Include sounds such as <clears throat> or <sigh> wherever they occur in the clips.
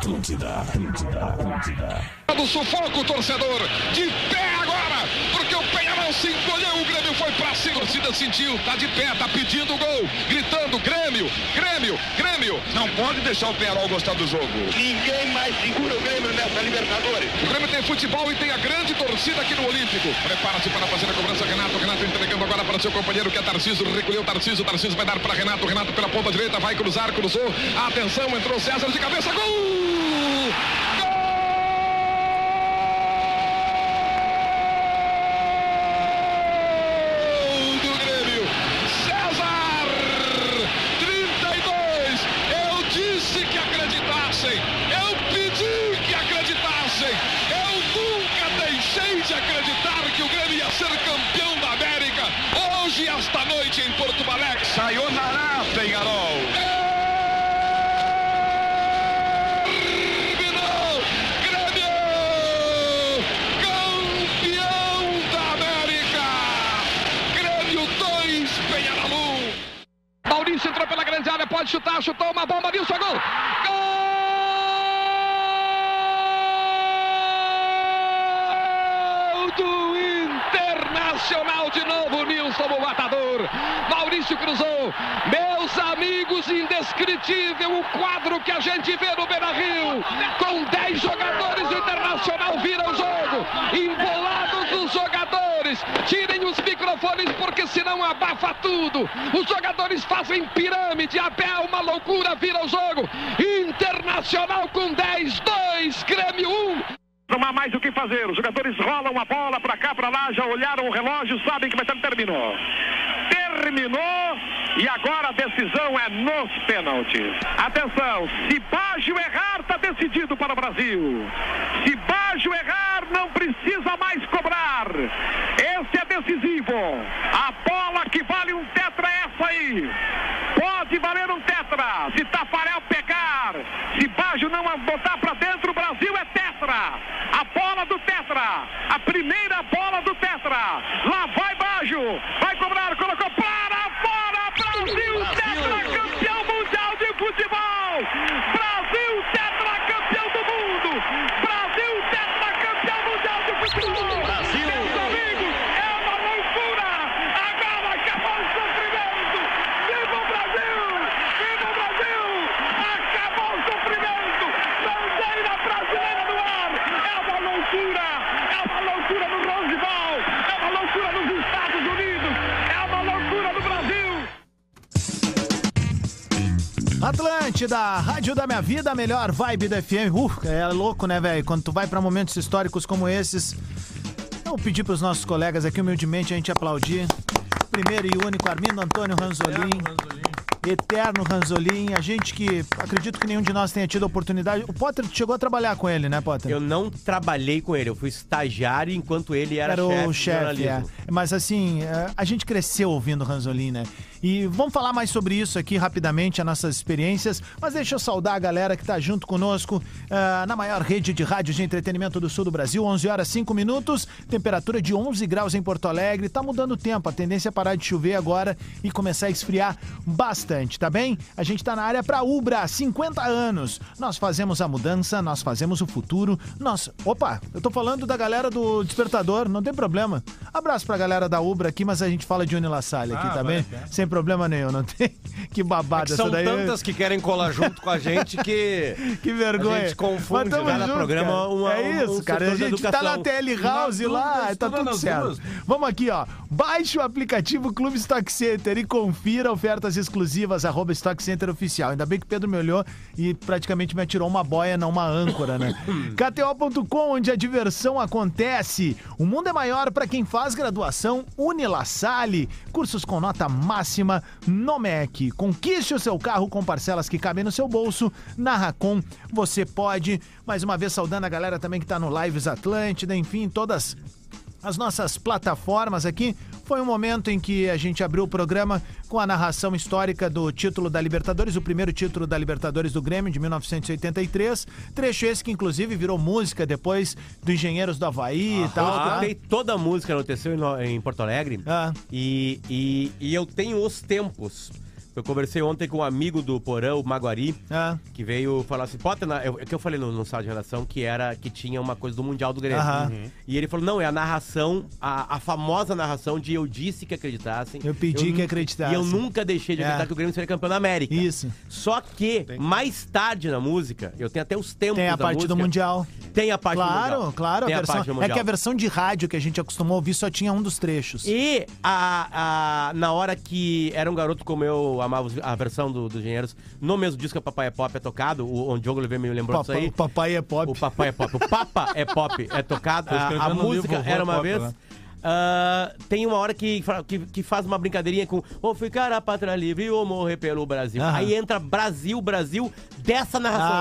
Atlântida, Atlântida, Atlântida. Do sufoco, torcedor, de pé agora, porque o Penharol se encolheu, o Grêmio foi pra cima, a torcida sentiu, tá de pé, tá pedindo gol, gritando Grêmio, Grêmio, Grêmio. Não pode deixar o Penharol gostar do jogo. Ninguém mais segura o Grêmio nessa Libertadores. O Grêmio tem futebol e tem a grande torcida aqui no Olímpico. Prepara-se para fazer a cobrança, Renato, Renato entregando agora para seu companheiro que é Tarcísio, recolheu Tarcísio, Tarcísio vai dar para Renato, Renato pela ponta direita, vai cruzar, cruzou, atenção, entrou César de cabeça, gol! Indescritível o quadro que a gente vê no Beira-Rio. Com 10 jogadores, Internacional vira o jogo. Embolados os jogadores. Tirem os microfones porque senão abafa tudo. Os jogadores fazem pirâmide. Até uma loucura vira o jogo. Internacional com 10, 2, Grêmio 1. Não há mais o que fazer. Os jogadores rolam a bola pra cá, pra lá, já olharam o relógio, sabem que vai ter. Terminou. Terminou e agora a decisão é nos pênaltis. Atenção, se Baggio errar, tá decidido para o Brasil. Se Baggio errar, não precisa mais cobrar. Esse é decisivo. A bola que vale um tetra é essa aí. Pode valer um tetra. Se Tafarel pegar, se Baggio não botar pra dentro, o Brasil é tetra. A bola do tetra. A primeira bola do tetra. Lá vai Baggio. Vai cobrar, colocou para Brasil, tetra campeão mundial de futebol. Brasil, Atlântida, Rádio da Minha Vida, melhor vibe da FM. Uh, é louco, né, velho? Quando tu vai pra momentos históricos como esses. Eu vou pedir pros nossos colegas aqui, humildemente, a gente aplaudir. Primeiro e único, Armindo Antônio Ranzolin. Eterno Ranzolin. A gente que acredito que nenhum de nós tenha tido a oportunidade. O Potter chegou a trabalhar com ele, né, Potter? Eu não trabalhei com ele, eu fui estagiário enquanto ele era, Era chefe o chefe, é. Mas assim, é, a gente cresceu ouvindo Ranzolin, né? E vamos falar mais sobre isso aqui rapidamente, as nossas experiências. Mas deixa eu saudar a galera que tá junto conosco ah, na maior rede de rádios de entretenimento do sul do Brasil. 11 horas 5 minutos, temperatura de 11 graus em Porto Alegre. Tá mudando o tempo, a tendência é parar de chover agora e começar a esfriar bastante, tá bem? A gente tá na área pra Ubra, 50 anos. Nós fazemos a mudança, nós fazemos o futuro. Nós. Opa, eu tô falando da galera do Despertador, não tem problema. Abraço pra galera da Ubra aqui, mas a gente fala de Uni La Salle aqui, tá bem? Sem problema nenhum, não tem. <laughs> Que babada Que essa são daí. tantas que querem colar junto com a gente que <laughs> Que vergonha. a gente confunde Mas cada junto, programa cara. uma- É isso, um cara. A gente tá na TL House Na lá, tá estuda tudo nas certo. duas. Vamos aqui, ó. Baixe o aplicativo Clube Stock Center e confira ofertas exclusivas, arroba Stock Center Oficial. Ainda bem que o Pedro me olhou e praticamente me atirou uma boia, não uma âncora, né? <laughs> KTO.com, onde a diversão acontece. O mundo é maior para quem faz graduação Unilassale. Cursos com nota máxima no MEC. Conquiste o seu carro com parcelas que cabem no seu bolso. Na Racon, você pode. Mais uma vez, saudando a galera também que tá no Lives Atlântida, enfim, todas as nossas plataformas aqui. Foi um momento em que a gente abriu o programa com a narração histórica do título da Libertadores, o primeiro título da Libertadores do Grêmio de 1983. Trecho esse que inclusive virou música depois do Engenheiros do Havaí e tal. Eu tá? escutei toda a música, aconteceu em, em Porto Alegre. Ah. E, e, e eu tenho os tempos. Eu conversei ontem com um amigo do Porão, o Maguari, Ah, que veio falar assim, Potter, na- eu, é que eu falei no, no sala de redação que era que tinha uma coisa do Mundial do Grêmio. Uhum. E ele falou, não, é a narração, a, a famosa narração de eu disse que acreditassem. Eu pedi que nu- acreditassem. E eu nunca deixei de acreditar É. que o Grêmio seria campeão da América. Isso. Só que, mais tarde na música, eu tenho até os tempos tem a da parte do música, Mundial. Tem a parte do Claro, Mundial. claro. Tem a a versão, parte do é que a versão de rádio que a gente acostumou a ouvir só tinha um dos trechos. E a, a- na hora que era um garoto como eu amava os- a versão do, dos Engenheiros, no mesmo disco que a Papai é Pop é tocado, o, onde o Diogo Oliveira me lembrou disso Papai, aí. o papai é pop. O Papai é Pop. O Papa é Pop é tocado. A, a música livro, era Vovô uma Pop, vez. né? ah, tem uma hora que, que, que faz uma brincadeirinha com ou ficar a pátria livre ou morrer pelo Brasil. Aham. Aí entra Brasil, Brasil, dessa narração. aí.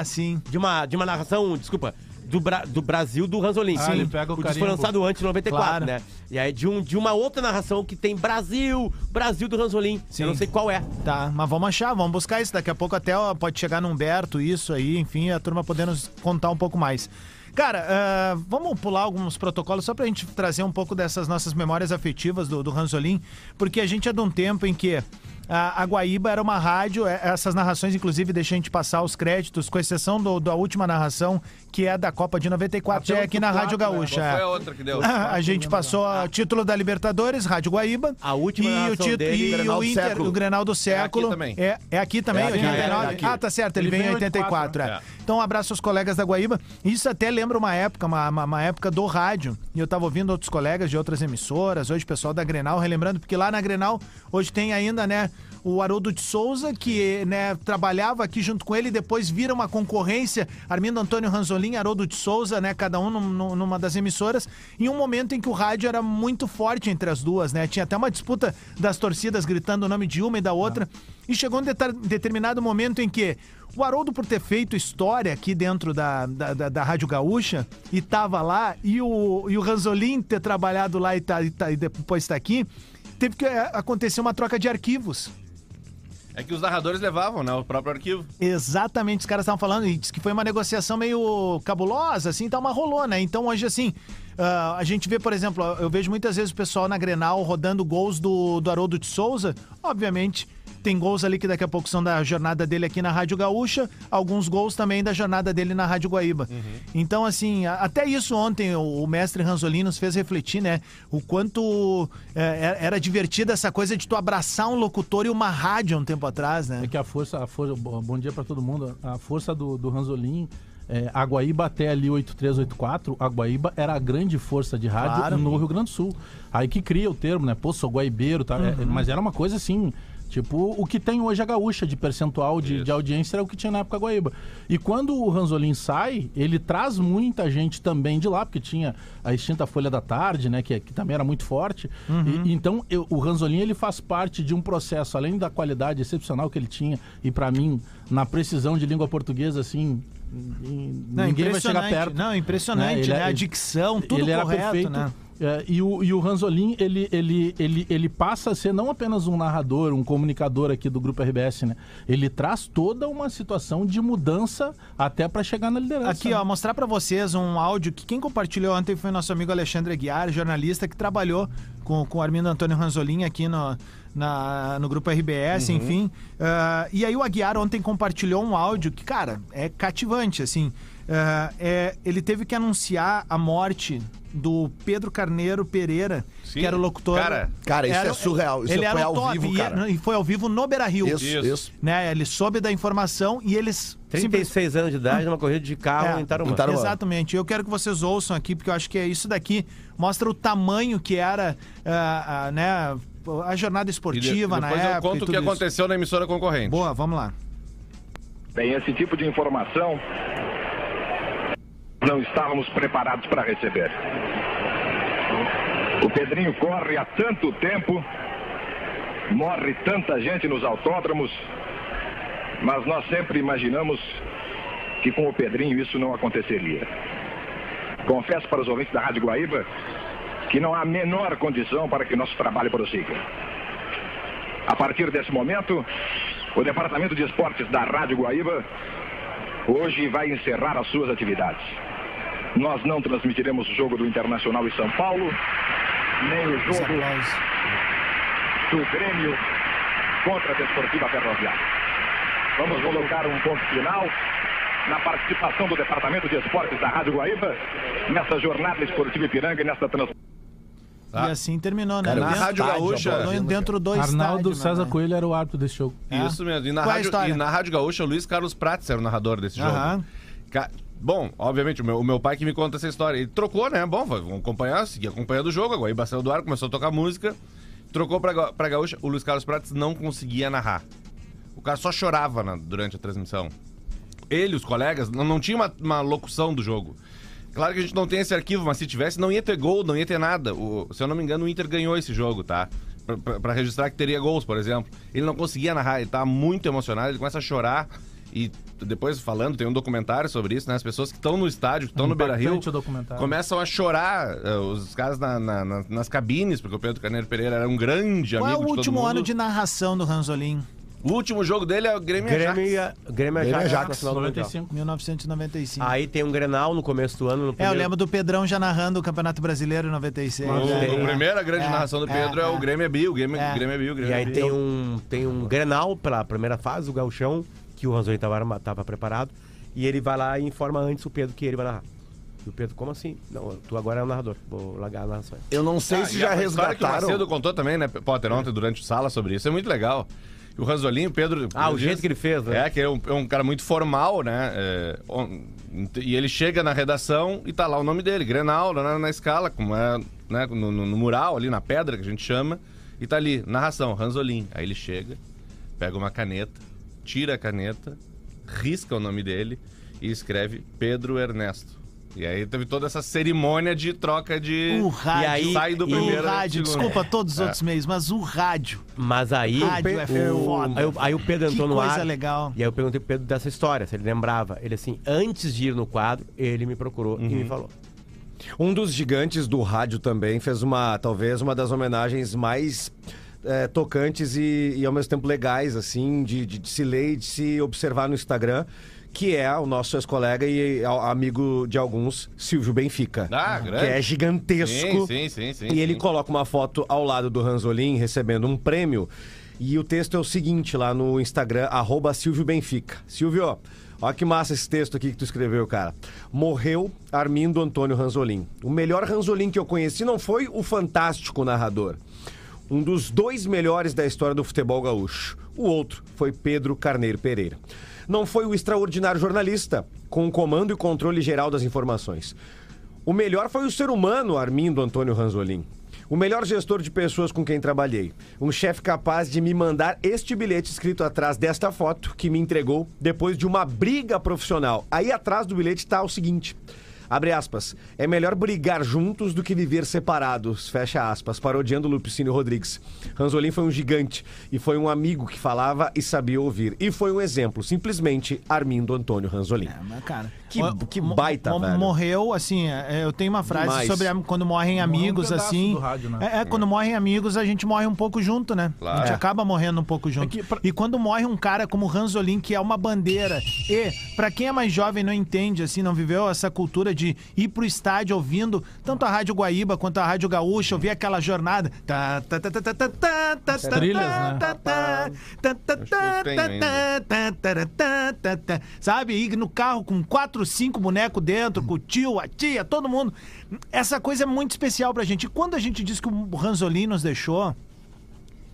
Ah, sim. De, uma, de uma narração, desculpa, do, Bra- do Brasil do Ranzolin. Ah, ele pega o disco foi lançado antes de 94, Claro. né? E aí de, um, de uma outra narração que tem Brasil, Brasil do Ranzolin. Sim. Eu não sei qual é. Tá, mas vamos achar, vamos buscar isso. Daqui a pouco até ó, pode chegar no Humberto, isso aí, enfim, a turma podendo nos contar um pouco mais. Cara, ah, vamos pular alguns protocolos só pra gente trazer um pouco dessas nossas memórias afetivas do, do Ranzolin, porque a gente é de um tempo em que a, a Guaíba era uma rádio, é, essas narrações, inclusive, deixa a gente passar os créditos, com exceção do- da última narração, que é da Copa de 94, Até é aqui na 84, Rádio né? Gaúcha. Foi é. a outra que deu? <laughs> A gente passou o título da Libertadores, Rádio Guaíba. A última e o título dele, e Grenal o do Inter, século. o Grenal do século. também. É, é aqui também, É aqui, 89. é aqui. Ah, tá certo, ele, Ele vem em vem em 84. 84, é. é. Então, um abraço aos colegas da Guaíba. Isso até lembra uma época, uma, uma, uma época do rádio. E eu tava ouvindo outros colegas de outras emissoras, hoje pessoal da Grenal, relembrando, porque lá na Grenal, hoje tem ainda, né, o Haroldo de Souza, que né, trabalhava aqui junto com ele, depois vira uma concorrência, Armindo Antônio Ranzolin, Haroldo de Souza, né, cada um num- num- numa das emissoras, em um momento em que o rádio era muito forte entre as duas, né, tinha até uma disputa das torcidas gritando o nome de uma e da outra, e chegou um determinado momento em que o Haroldo, por ter feito história aqui dentro da, da, da- da Rádio Gaúcha, e tava lá, e o, e o Ranzolin ter trabalhado lá e, tá, e, tá- e depois tá aqui, teve que é, acontecer uma troca de arquivos. É que os narradores levavam, né? O próprio arquivo. Exatamente, os caras estavam falando, e disse que foi uma negociação meio cabulosa, assim, então, mas rolou, né? Então hoje, assim, ah, a gente vê, por exemplo, eu vejo muitas vezes o pessoal na Grenal rodando gols do, do Haroldo de Souza, obviamente. Tem gols ali que daqui a pouco são da jornada dele aqui na Rádio Gaúcha, alguns gols também da jornada dele na Rádio Guaíba. Então, assim, até isso ontem o, o mestre Ranzolin nos fez refletir, né? O quanto é, era divertida essa coisa de tu abraçar um locutor e uma rádio há um tempo atrás, né? É que a força, a força bom dia pra todo mundo. A força do, do Ranzolin, é, a Guaíba até ali 8384, a Guaíba era a grande força de rádio Claro. no Rio Grande do Sul. Aí que cria o termo, né? Pô, sou guaibeiro, tá? É, mas era uma coisa assim. Tipo, o que tem hoje a gaúcha de percentual de, de audiência era o que tinha na época Guaíba. E quando o Ranzolin sai, ele traz muita gente também de lá, porque tinha a extinta Folha da Tarde, né? Que, que também era muito forte. E- então, eu- o Ranzolin, ele faz parte de um processo, além da qualidade excepcional que ele tinha, e pra mim, na precisão de língua portuguesa, assim, Não, ninguém vai chegar impressionante. perto. Não, impressionante, Ele né? é- A dicção, tudo ele era correto, perfeito. né? É, e, o, e o Ranzolin, ele, ele, ele, ele passa a ser não apenas um narrador, um comunicador aqui do Grupo RBS, né? Ele traz toda uma situação de mudança até para chegar na liderança. Aqui, né? ó, mostrar pra vocês um áudio que quem compartilhou ontem foi nosso amigo Alexandre Aguiar, jornalista que trabalhou com, com o Armindo Antônio Ranzolin aqui no, na- no grupo RBS, Uhum. enfim. Ah, e aí o Aguiar ontem compartilhou um áudio que, cara, é cativante, assim. Ah, é, ele teve que anunciar a morte do Pedro Carneiro Pereira, Sim, que era o locutor. cara. Cara, isso é surreal. Isso ele foi era o ao top, vivo, e- cara. E, foi ao vivo no Beira Rio. Isso, isso. Né, ele soube da informação e eles 36 anos de idade, numa corrida de carro É, em Tarumã. em Tarumã. Exatamente. Eu quero que vocês ouçam aqui, porque eu acho que é isso daqui mostra o tamanho que era ah, ah, né, a jornada E de- esportiva na depois época. eu conto e o que isso. aconteceu na emissora concorrente. Boa, vamos lá. Bem, esse tipo de informação não estávamos preparados para receber. O Pedrinho corre há tanto tempo, morre tanta gente nos autódromos, mas nós sempre imaginamos que com o Pedrinho isso não aconteceria. Confesso para os ouvintes da Rádio Guaíba que não há a menor condição para que nosso trabalho prossiga. A partir desse momento, o Departamento de Esportes da Rádio Guaíba hoje vai encerrar as suas atividades. Nós não transmitiremos o jogo do Internacional em São Paulo, nem o jogo do Grêmio contra a Desportiva Ferroviária. Vamos colocar um ponto final na participação do Departamento de Esportes da Rádio Guaíba nessa jornada esportiva Ipiranga e nessa transmissão. Tá. E assim terminou, né? Cara, na Dentro- Rádio Gaúcha- dentro- Dentro do Arnaldo estádio, César né? Coelho era o árbitro desse jogo. É. Isso mesmo. E na, Qual é rádio, e na Rádio Gaúcha, o Luiz Carlos Prates era o narrador desse jogo. Aham. Bom, obviamente, o meu, o meu pai que me conta essa história. Ele trocou, né? Bom, vamos acompanhar, seguir acompanhando o jogo. Agora aí saiu do ar, começou a tocar música. Trocou pra, pra Gaúcha. O Luiz Carlos Prates não conseguia narrar. O cara só chorava na- durante a transmissão. Ele, os colegas, não, não tinha uma, uma locução do jogo. Claro que a gente não tem esse arquivo, mas se tivesse, não ia ter gol, não ia ter nada. O- se eu não me engano, o Inter ganhou esse jogo, tá? Pra, pra- pra registrar que teria gols, por exemplo. Ele não conseguia narrar, ele tava muito emocionado, ele começa a chorar. E depois falando, tem um documentário sobre isso, né? As pessoas que estão no estádio, que estão no Beira Rio, o começam a chorar. eh, os caras na- na- na- nas cabines, porque o Pedro Carneiro Pereira era um grande Qual é amigo o de todo último mundo. ano de narração do Ranzolin? O último jogo dele é o Grêmio, Grêmio, Ajax. e a- Grêmio Grêmio Ajax, Ajax, na final do Mundial. 95. 1995. Aí tem um Grenal no começo do ano. No É, eu primeiro- lembro do Pedrão já narrando o Campeonato Brasileiro em 96. O, É, a é. primeira grande É, narração do é, Pedro é, o é. Grêmio é Bio, o Grêmio, É. Grêmio é Bio, o Grêmio E aí é Bio. tem um, tem um Grenal pela primeira fase, o Gauchão, que o Ranzoni tava, arma- tava preparado. E ele vai lá e informa antes o Pedro que ele vai narrar. E o Pedro, como assim? Não, tu agora é o narrador. Vou largar a narração. Eu não sei Ah, se já história que o resgataram. Macedo contou também, né, Potter, ontem durante o sala sobre isso. É muito legal. E o Ranzolin, o Pedro. Ah, o jeito diz- que ele fez, né? É, que é um, é um cara muito formal, né? é, on- e ele chega na redação e tá lá o nome dele, Grenal, na, na escala, como é, né, no, no- no mural ali, na pedra que a gente chama. E tá ali, narração, Ranzolin. Aí ele chega, pega uma caneta, tira a caneta, risca o nome dele e escreve Pedro Ernesto. E aí teve toda essa cerimônia de troca de. O rádio. E aí- sai do e- primeiro. o rádio, desculpa todos os É. outros meios, mas o rádio. Mas aí. Rádio é foda. Aí, o- aí o Pedro Que entrou no coisa ar. legal. E aí eu perguntei pro Pedro dessa história, se ele lembrava. Ele assim, antes de ir no quadro, ele me procurou e Uhum. me falou. Um dos gigantes do rádio também fez uma, talvez, uma das homenagens mais é, tocantes e, e ao mesmo tempo legais, assim, de, de- de se ler e de se observar no Instagram, que é o nosso ex-colega e amigo de alguns, Silvio Benfica. Ah, que grande. é gigantesco. Sim, sim, sim, sim, E ele sim. coloca uma foto ao lado do Ranzolin recebendo um prêmio. E o texto é o seguinte lá no Instagram, arroba Silvio Benfica. Silvio, olha que massa esse texto aqui que tu escreveu, cara. Morreu Armindo Antônio Ranzolin. O melhor Ranzolin que eu conheci não foi o fantástico narrador. Um dos dois melhores da história do futebol gaúcho. O outro foi Pedro Carneiro Pereira. Não foi o extraordinário jornalista, com o comando e controle geral das informações. O melhor foi o ser humano, Armindo Antônio Ranzolin. O melhor gestor de pessoas com quem trabalhei. Um chefe capaz de me mandar este bilhete escrito atrás desta foto que me entregou depois de uma briga profissional. Aí atrás do bilhete está o seguinte. Abre aspas. É melhor brigar juntos do que viver separados. Fecha aspas. Parodiando Lupicínio Rodrigues. Ranzolin foi um gigante e foi um amigo que falava e sabia ouvir. E foi um exemplo. Simplesmente Armindo Antônio Ranzolin. É, mas, cara, Que- que baita, velho. Morreu, assim, é, eu tenho uma frase Demais. sobre a- quando morrem amigos, assim. rádio, né? é, é, quando morrem amigos, a gente morre um pouco junto, né? Claro. A gente É. acaba morrendo um pouco junto. É que pra- E quando morre um cara como Ranzolin, que é uma bandeira, e pra quem é mais jovem não entende, assim, não viveu essa cultura de ir pro estádio ouvindo tanto a Rádio Guaíba quanto a Rádio Gaúcha, ouvir aquela jornada. Tá, tá, tá, tá, tá, tá, tá, tá, tá, tá, né? tá, tá, tá, tá, tá, tá, tá, tá, tá, tá. Sabe? Ir no carro com quatro, cinco bonecos dentro, com o tio, a tia, todo mundo. Essa coisa é muito especial pra gente. E quando a gente diz que o Ranzolin nos deixou,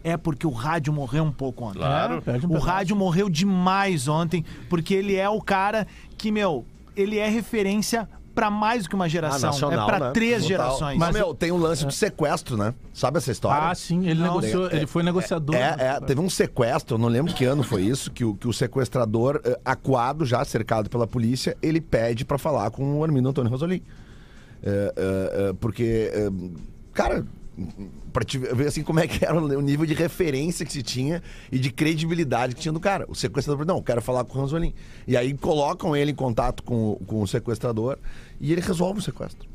é porque o rádio morreu um pouco ontem. Claro. É, um O rádio morreu demais ontem, porque ele é o cara que, meu, ele é referência pra mais do que uma geração. nacional, é pra né? três Total. gerações. Mas, meu, tem um lance de sequestro, né? Sabe essa história? Ah, sim, ele Não, negociou, é- ele foi negociador. É, é, teve um sequestro, eu não lembro que ano foi isso, que o, que o sequestrador, eh, acuado já, cercado pela polícia, ele pede pra falar com o Armindo Antônio Rosolim. É, é, é, porque, é, cara, pra te ver assim como é que era o nível de referência que se tinha e de credibilidade que tinha do cara. O sequestrador, não, eu quero falar com o Ranzolin. E aí colocam ele em contato com, o- com o sequestrador e ele resolve o sequestro.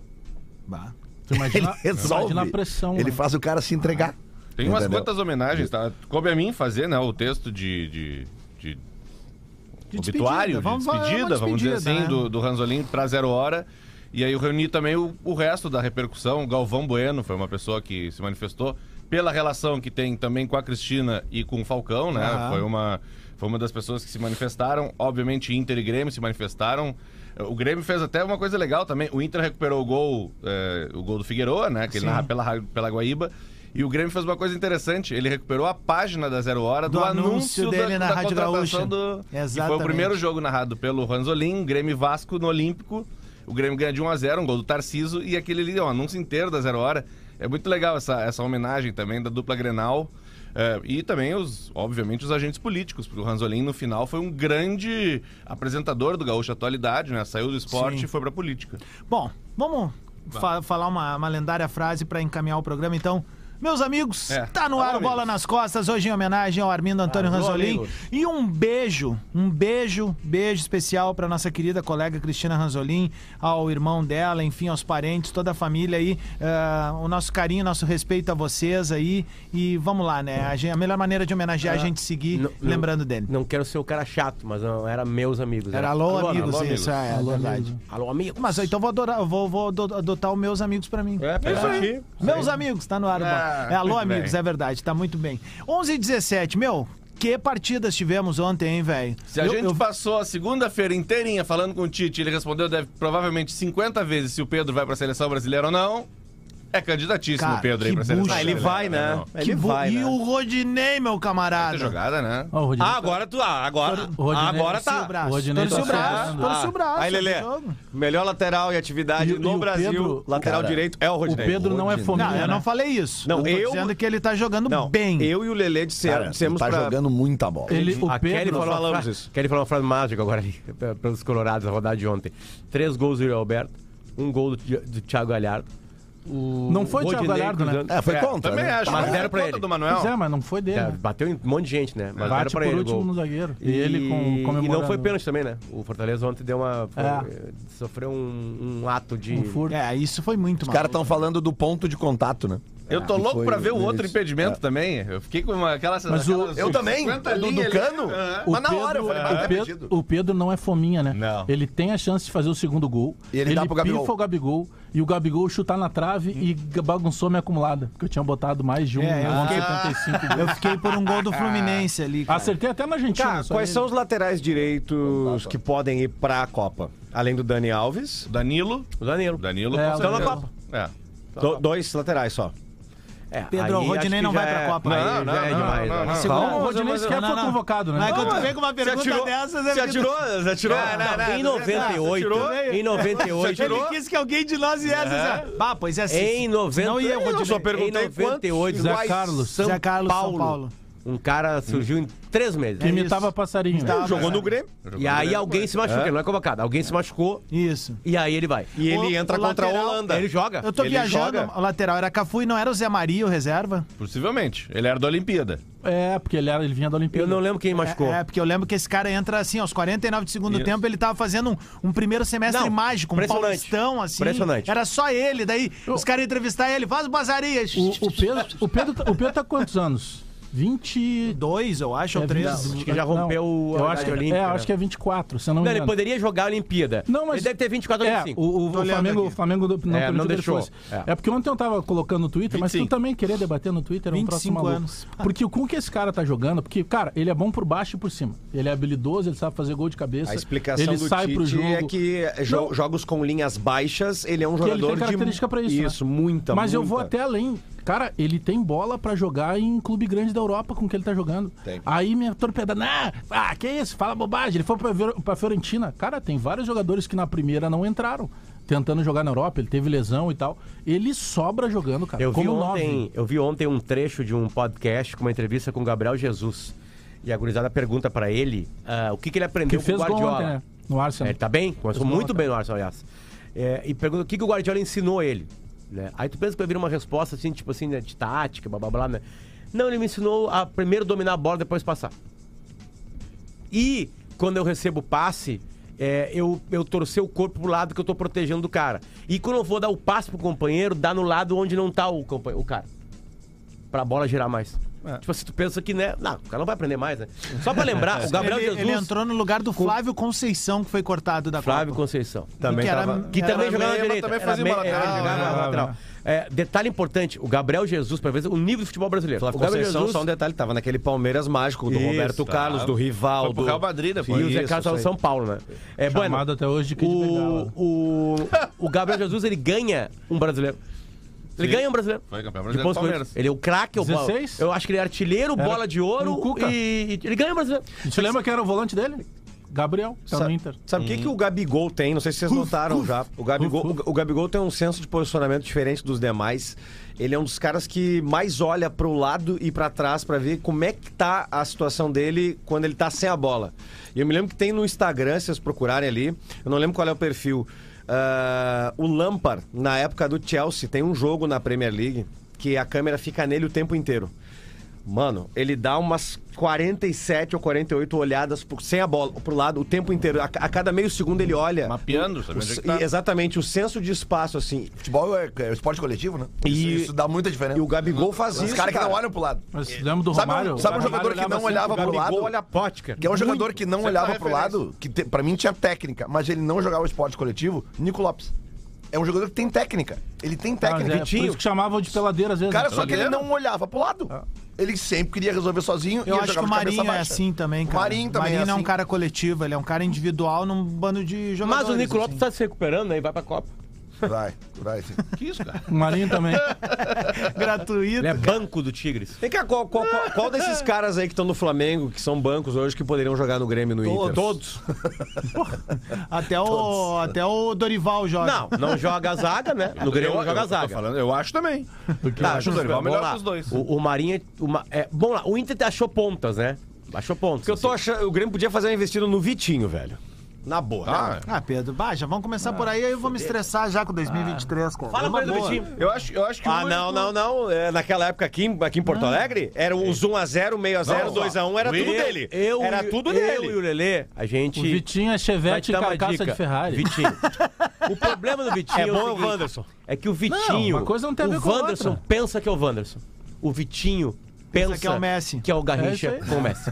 Bah. Tu imagina, <laughs> Ele resolve. imagina a pressão. Ele né? faz o cara se entregar. Tem umas Entendeu? quantas homenagens, tá? Coube a mim fazer, né, o texto de. de, de De obituário, despedida. Vamos- de despedida, vamos dizer assim, né? do, do Ranzolin pra Zero Hora. E aí eu reuni também o, o resto da repercussão. O Galvão Bueno foi uma pessoa que se manifestou. pela relação que tem também com a Cristina e com o Falcão, né? Aham. Foi uma foi uma das pessoas que se manifestaram. Obviamente, Inter e Grêmio se manifestaram. O Grêmio fez até uma coisa legal também. O Inter recuperou o gol, eh, o gol do Figueroa, né? Que ele Sim. narra pela, pela Guaíba. E o Grêmio fez uma coisa interessante. Ele recuperou a página da Zero Hora do, Do anúncio dele na Rádio contratação Gaúcha. Do... Que foi Exatamente. o primeiro jogo narrado pelo Ranzolin, Grêmio e Vasco no Olímpico. O Grêmio ganha de 1 a 0 um gol do Tarciso. E aquele ali, o anúncio inteiro da Zero Hora. É muito legal essa, essa homenagem também da dupla Grenal. É, e também, os, obviamente, os agentes políticos, porque o Ranzolin, no final, foi um grande apresentador do Gaúcho Atualidade, né? Saiu do esporte Sim. e foi pra política. Bom, vamos fa- falar uma, uma lendária frase pra encaminhar o programa, então. Meus amigos, É. tá no ar Alô, o Bola nas Costas, hoje em homenagem ao Armindo Antônio Alô, Ranzolin. amigos. E um beijo, um beijo, beijo especial pra nossa querida colega Cristina Ranzolin, ao irmão dela, enfim, aos parentes, toda a família aí. Ah, o nosso carinho, nosso respeito a vocês aí. E vamos lá, né? A, gen- a melhor maneira de homenagear é a gente seguir Não- não- lembrando dele. Não quero ser o cara chato, mas não, era meus amigos. Era alô, amigos, alô, isso amigos. é, é Alô, verdade. amigos. Alô, amigos. Mas então vou, adorar, vou, vou ado- adotar os meus amigos pra mim. É, isso aí. Meus amigos, tá no ar. o Ah, Bola. É alô, amigos, bem. é verdade, tá muito bem. 11 e 17, meu, que partidas tivemos ontem, hein, velho? Se a Eu- gente eu- passou a segunda-feira inteirinha falando com o Tite, ele respondeu deve, provavelmente 50 vezes se o Pedro vai pra seleção brasileira ou não. É candidatíssimo Cara, o Pedro aí pra seleção bucha. Ah, ele vai, né? Não. Ele que vai, E né? o Rodinei, meu Tem camarada. jogada, né? Ó, o Rodinei Ah, tá- agora tu. Ah, agora. O Rodinei- agora o tá. braço. O Rodinei tá o braço. certo. Torci o braço. Aí, Lelê. no jogo. Melhor lateral e atividade E- e no o Brasil. Pedro- lateral Cara, direito é o O Rodinei. Pedro não é Rodinei. fominha, Não, eu né? não falei isso. Não, eu tô eu- dizendo que ele tá jogando Não, bem. eu e o Lelê disseram, Cara, dissemos tá pra... jogando muita bola. Ele, o a Kelly Pedro, falou, falamos uma fra- isso. Kelly falou uma frase mágica agora ali, <laughs> pelos colorados, na rodada de ontem. Três gols do Yuri Alberto, um gol do, Thi- do Thiago Galhardo. O Não foi o Thiago Galhardo, né? É, foi contra, Também né? acho. Mas Mas deram era pra ele. do Manuel. Pois é, mas não foi dele. É, né? bateu em um monte de gente, né? Mas deram pra por ele o último gol. no zagueiro. E, E, ele com, e não foi pênalti também, né? O Fortaleza ontem deu uma. foi- É. Sofreu um, um ato de. Um furto. É, isso foi muito Os caras estão falando do ponto de contato, né? Eu tô Que louco pra ver o outro isso. impedimento É. também. Eu fiquei com uma, aquela Mas o- aquelas Eu também, 50 do, do ali. cano. É. Mas na hora eu falei, "Bah, o, tá Pedro, perdido." o Pedro não é fominha, né? Não. Ele tem a chance de fazer o segundo gol. E ele dá pro Gabigol. pifa o Gabigol e o Gabigol chutar na trave e bagunçou minha acumulada. Porque eu tinha botado mais de um É, eu gol, fiquei- 75 <laughs> gols. Eu fiquei por um gol do Fluminense ali. cara. Acertei até na Argentina. Cara, só quais ele. são os laterais direitos que podem ir pra Copa? Além do Dani Alves, Danilo. O Danilo. Danilo. É, com o Estão na certeza. Copa. É. do- dois laterais só. É, Pedro, aí o Rodinei não vai pra é- Copa. aí Não, já não, é não, demais. não, né? não. Calma, o Rodinei sequer não, foi não. convocado, né? Mas quando Não, tu vem com uma pergunta atirou, dessas... você atirou, você atirou. Em 98, em 98, Ele quis que alguém de nós viesse. É. Ah, pois é assim. em 90, Não ia Eu Rodinei. só perguntei em 98, Zé iguais Carlos. São Zé Carlos, São Paulo. Um cara surgiu em três meses. Que imitava passarinho. né? Jogou no Grêmio. E aí alguém se machucou, ele não é convocado. Alguém se machucou Isso. e aí ele vai. E ele O- entra o contra lateral- a Holanda. Ele joga. Eu tô Ele viajando, joga? o lateral era Cafu e não era o Zé Maria, o reserva? Possivelmente. Ele era da Olimpíada. É, porque ele, era, ele vinha da Olimpíada. Eu não lembro quem machucou. É, é, porque eu lembro que esse cara entra assim, aos 49 de segundo Isso. tempo, ele tava fazendo um, um primeiro semestre Não, mágico, um impressionante. paulistão, assim. Impressionante. Era só ele, daí os caras iam entrevistar ele, faz o bazarias. O, o Pedro, o, Pedro, tá- o Pedro tá com quantos anos? 20. Dois, eu acho, ou é, três. Acho que já rompeu não, a eu idade acho que, olímpica, É, eu né? acho que é 24, se eu não me Não, ele engano. poderia jogar a Olimpíada. Não, mas- Ele deve ter 24 ou É, 25. o, o, o Flamengo, aqui. o Flamengo não, É, não que ele deixou. fosse. É. É. porque ontem eu tava colocando no Twitter, mas tu 25. também queria debater no Twitter, é um troço 25 maluco. anos. <laughs> Porque o com que esse cara tá jogando, porque, cara, ele é bom por baixo e por cima. Ele é habilidoso, ele sabe fazer gol de cabeça. A explicação ele do sai pro Tite jogo. é que jo- Não. jogos com linhas baixas, ele é um Que ele jogador tem característica de... pra isso, né? Isso, muita, Mas eu vou muita. até além. Cara, ele tem bola pra jogar em clube grande da Europa com que ele tá jogando. Tem. Aí minha torpeda, ah, ah, que isso? Fala bobagem. Ele foi pra, pra Fiorentina. Cara, tem vários jogadores que na primeira não entraram. Tentando jogar na Europa, ele teve lesão e tal. Ele sobra jogando, cara. Eu vi, ontem, nove. eu vi ontem um trecho de um podcast com uma entrevista com o Gabriel Jesus. E a gurizada pergunta pra ele ah, o que, que ele aprendeu Que com o Guardiola. ontem, né? No Arsenal. É, ele tá bem? Começou muito ontem. bem no Arsenal, aliás. É, e pergunta o que, que o Guardiola ensinou ele. Né? Aí tu pensa que vai vir uma resposta assim, tipo assim, né, de tática, blá blá blá, né? Não, ele me ensinou a primeiro dominar a bola, depois passar. E quando eu recebo passe, é, eu, eu torcer o corpo pro lado que eu tô protegendo do cara. E quando eu vou dar o passe pro companheiro, dá no lado onde não tá o, o cara. Pra bola girar mais. Tipo assim, tu pensa que, né? Não, o cara não vai aprender mais, né? Só pra lembrar, o <laughs> Gabriel ele, Jesus. ele entrou no lugar do Flávio Conceição, que foi cortado da Flávio Copa. Conceição. Também que era- tava- Que era também jogava na direita. também fazia meia- lateral, é, jogava na lateral. É, detalhe importante, o Gabriel Jesus, pra ver o nível do futebol brasileiro. Flávio o Gabriel Conceição, Jesus só um detalhe, tava naquele Palmeiras mágico do Isso, Roberto tá. Carlos, do rival, Foi pro do Real Madrid e depois. o Zé Isso, Carlos isso. São Paulo, né? É, bueno, Chamado até hoje de o, o, o Gabriel Jesus, ele ganha um brasileiro. Ele Sim. ganha um brasileiro. Foi campeão brasileiro do Palmeiras. Ele é o craque, é o bola- 16? Eu acho que ele é artilheiro, Era bola de ouro o e, e ele ganha um brasileiro. Você lembra quem era o volante dele? Gabriel, tá no Inter. Sabe o que, que o Gabigol tem? Não sei se vocês notaram já. O Gabigol, o, o Gabigol tem um senso de posicionamento diferente dos demais. Ele é um dos caras que mais olha pro lado e pra trás pra ver como é que tá a situação dele quando ele tá sem a bola. E eu me lembro que tem no Instagram, se vocês procurarem ali, eu não lembro qual é o perfil. Ah, o Lampard, na época do Chelsea, tem um jogo na Premier League que a câmera fica nele o tempo inteiro. Mano, ele dá umas 47 ou 48 olhadas pro- sem a bola, pro lado, o tempo inteiro. A, a cada meio segundo ele olha. Mapeando, sabe O- onde é tá? Exatamente, o senso de espaço, assim. Futebol é, é esporte coletivo, né? Isso, E- isso dá muita diferença. E o Gabigol faz Os isso. caras que não olham pro lado. Mas lembra do Sabe Romário? sabe um O jogador que não sempre olhava pro lado? olha a pótica. Que é um jogador que não Sempre olhava pro lado, que te, pra mim tinha técnica, mas ele não jogava esporte coletivo, Nico Lopes. É um jogador que tem técnica. Ele tem Ah, mas técnica. é, por isso que chamavam de peladeira às vezes. Cara, né? só que ele não olhava pro lado. Ele sempre queria resolver sozinho. Eu e acho que o Marinho é assim também, cara. O Marinho também Marinho é não é um assim. cara coletivo, ele é um cara individual num bando de jogadores. Mas o Nico Lopes assim. tá se recuperando, aí vai pra Copa. Vai, vai sim. Que isso, cara? O Marinho também. <laughs> Gratuito. Ele é banco do Tigres. Vem cá, qual, qual- qual- qual desses caras aí que estão no Flamengo, que são bancos hoje, que poderiam jogar no Grêmio e no Inter? Todos. Até o, até o Dorival joga. Não, não joga a zaga, né? No Grêmio não joga a eu zaga. falando, eu acho também. Porque Tá, eu acho o Dorival melhor lá. dos dois. O, o Marinho. o é, bom lá, o Inter achou pontas, né? Achou pontas. Porque eu tô assim. achando. O Grêmio podia fazer uma investida no Vitinho, velho. Na boa. Ah, Ah, Pedro, já vamos começar por aí, aí eu vou me estressar já com 2023, cara. Fala ele do. Vitinho. eu acho, eu acho que o Ah, não, não, não. É, naquela época aqui, em- aqui em Porto Alegre, era uns 1x0, meio a 0, Não, 2x1, era o tudo eu- dele. Eu, era tudo eu dele. e o Lelê, a gente. O Vitinho é chevette e carcaça dica. de Ferrari. Vitinho. <laughs> o problema do Vitinho É bom é o Wanderson. É que o Vitinho. uma coisa não tem a ver o com a Wanderson outra. pensa que é o Wanderson. O Vitinho pensa, que é o Messi. Que é o É Garrincha aí. com o Messi.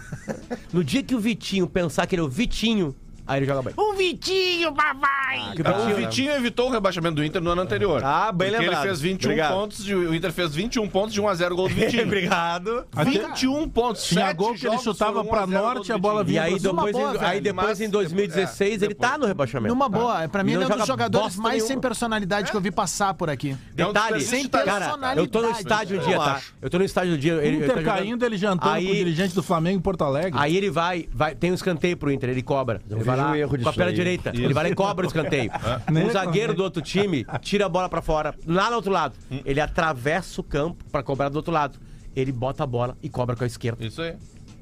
No dia que o Vitinho pensar que ele é o Vitinho, aí ele joga bem. O Vitinho, papai! Que o Então, Vitinho- o Vitinho evitou o rebaixamento do Inter no ano anterior. Ah, bem porque lembrado. ele fez 21 Obrigado. pontos, de- o Inter fez 21 pontos de 1x0 gol do <laughs> Vitinho. Obrigado. Até- 21 pontos. Tinha sete gol que ele chutava pra 1 a 0 norte, gol a bola Vitinho. E aí depois, boa, em, aí depois mas em 2016 é, ele tá no rebaixamento. Numa boa, pra mim E ele é um dos joga jogadores mais nenhuma. sem personalidade que eu vi passar por aqui. É um Detalhe, sem cara, eu tô no estádio um dia, tá? Eu tô no estádio do dia. Ele, ele Inter tá caindo, ele jantando com o dirigente do Flamengo em Porto Alegre. Aí ele vai, vai, tem um escanteio pro Inter, ele cobra. Ele vai vejo lá um com a perna direita. Ele vai lá e cobra o escanteio. Nem <laughs> O zagueiro reclamei. do outro time <laughs> tira a bola pra fora, lá no outro lado. Ele atravessa o campo pra cobrar do outro lado. Ele bota a bola e cobra com a esquerda. Isso aí.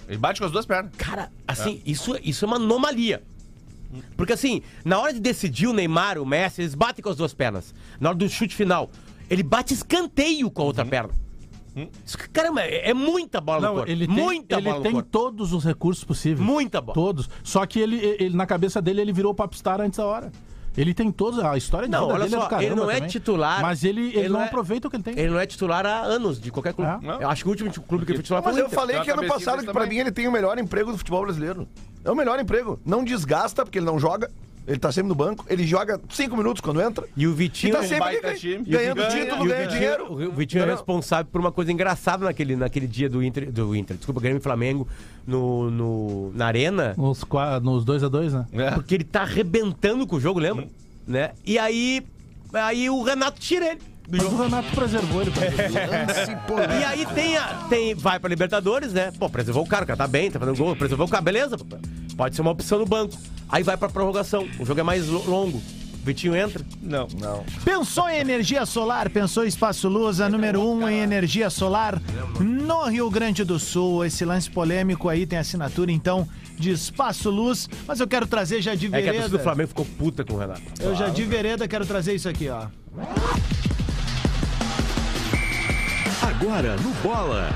Ele bate com as duas pernas. Cara, assim, isso, isso é uma anomalia. Porque assim, na hora de decidir o Neymar, o Messi, eles batem com as duas pernas. Na hora do chute final, ele bate escanteio com a outra perna. Caramba, é, é muita bola no Não, corpo. ele tem, muita ele bola no tem corpo. todos os recursos possíveis. Muita bola. Todos. Só que ele, ele, na cabeça dele, ele virou popstar antes da hora. Ele tem todos. A história de Não, vida olha dele é só, do caramba ele não é também. titular, Mas ele, ele, ele não não é- aproveita o que ele tem. Ele não é titular há anos de qualquer clube. Não. Eu acho que o último clube que ele foi titular foi Mas o eu Inter. falei que ano passado que pra mim ele tem o melhor emprego do futebol brasileiro. É o melhor emprego. Não desgasta, porque ele não joga. Ele tá sempre no banco. Ele joga cinco minutos quando entra. E o E Vitinho... tá sempre baita time. ganhando E Vitinho- título, E ganha Vitinho, dinheiro. o Vitinho é Entendeu? responsável por uma coisa engraçada naquele, naquele dia do Inter, do Inter, desculpa, Grêmio e Flamengo, no, no, na arena, Nos, qua- nos 2x2, né? É. porque ele tá arrebentando com o jogo, lembra? Né? E aí, aí o Renato tira ele do Mas jogo. o Renato preservou ele. Pra. <laughs> E aí tem, a, tem vai pra Libertadores, né? Pô, preservou o cara, o cara tá bem, tá fazendo gol, preservou o cara, beleza. Pode ser uma opção no banco. Aí vai pra prorrogação, o jogo é mais lo- longo. Vitinho entra. Não. Não. Pensou em energia solar? Pensou em Espaço Luz, a número um em energia solar no Rio Grande do Sul. Esse lance polêmico aí tem assinatura, então, de Espaço Luz. Mas eu quero trazer já de É que a torcida do vereda. Flamengo ficou puta com o Renato. eu já de vereda quero trazer isso aqui, ó. Agora no Bola.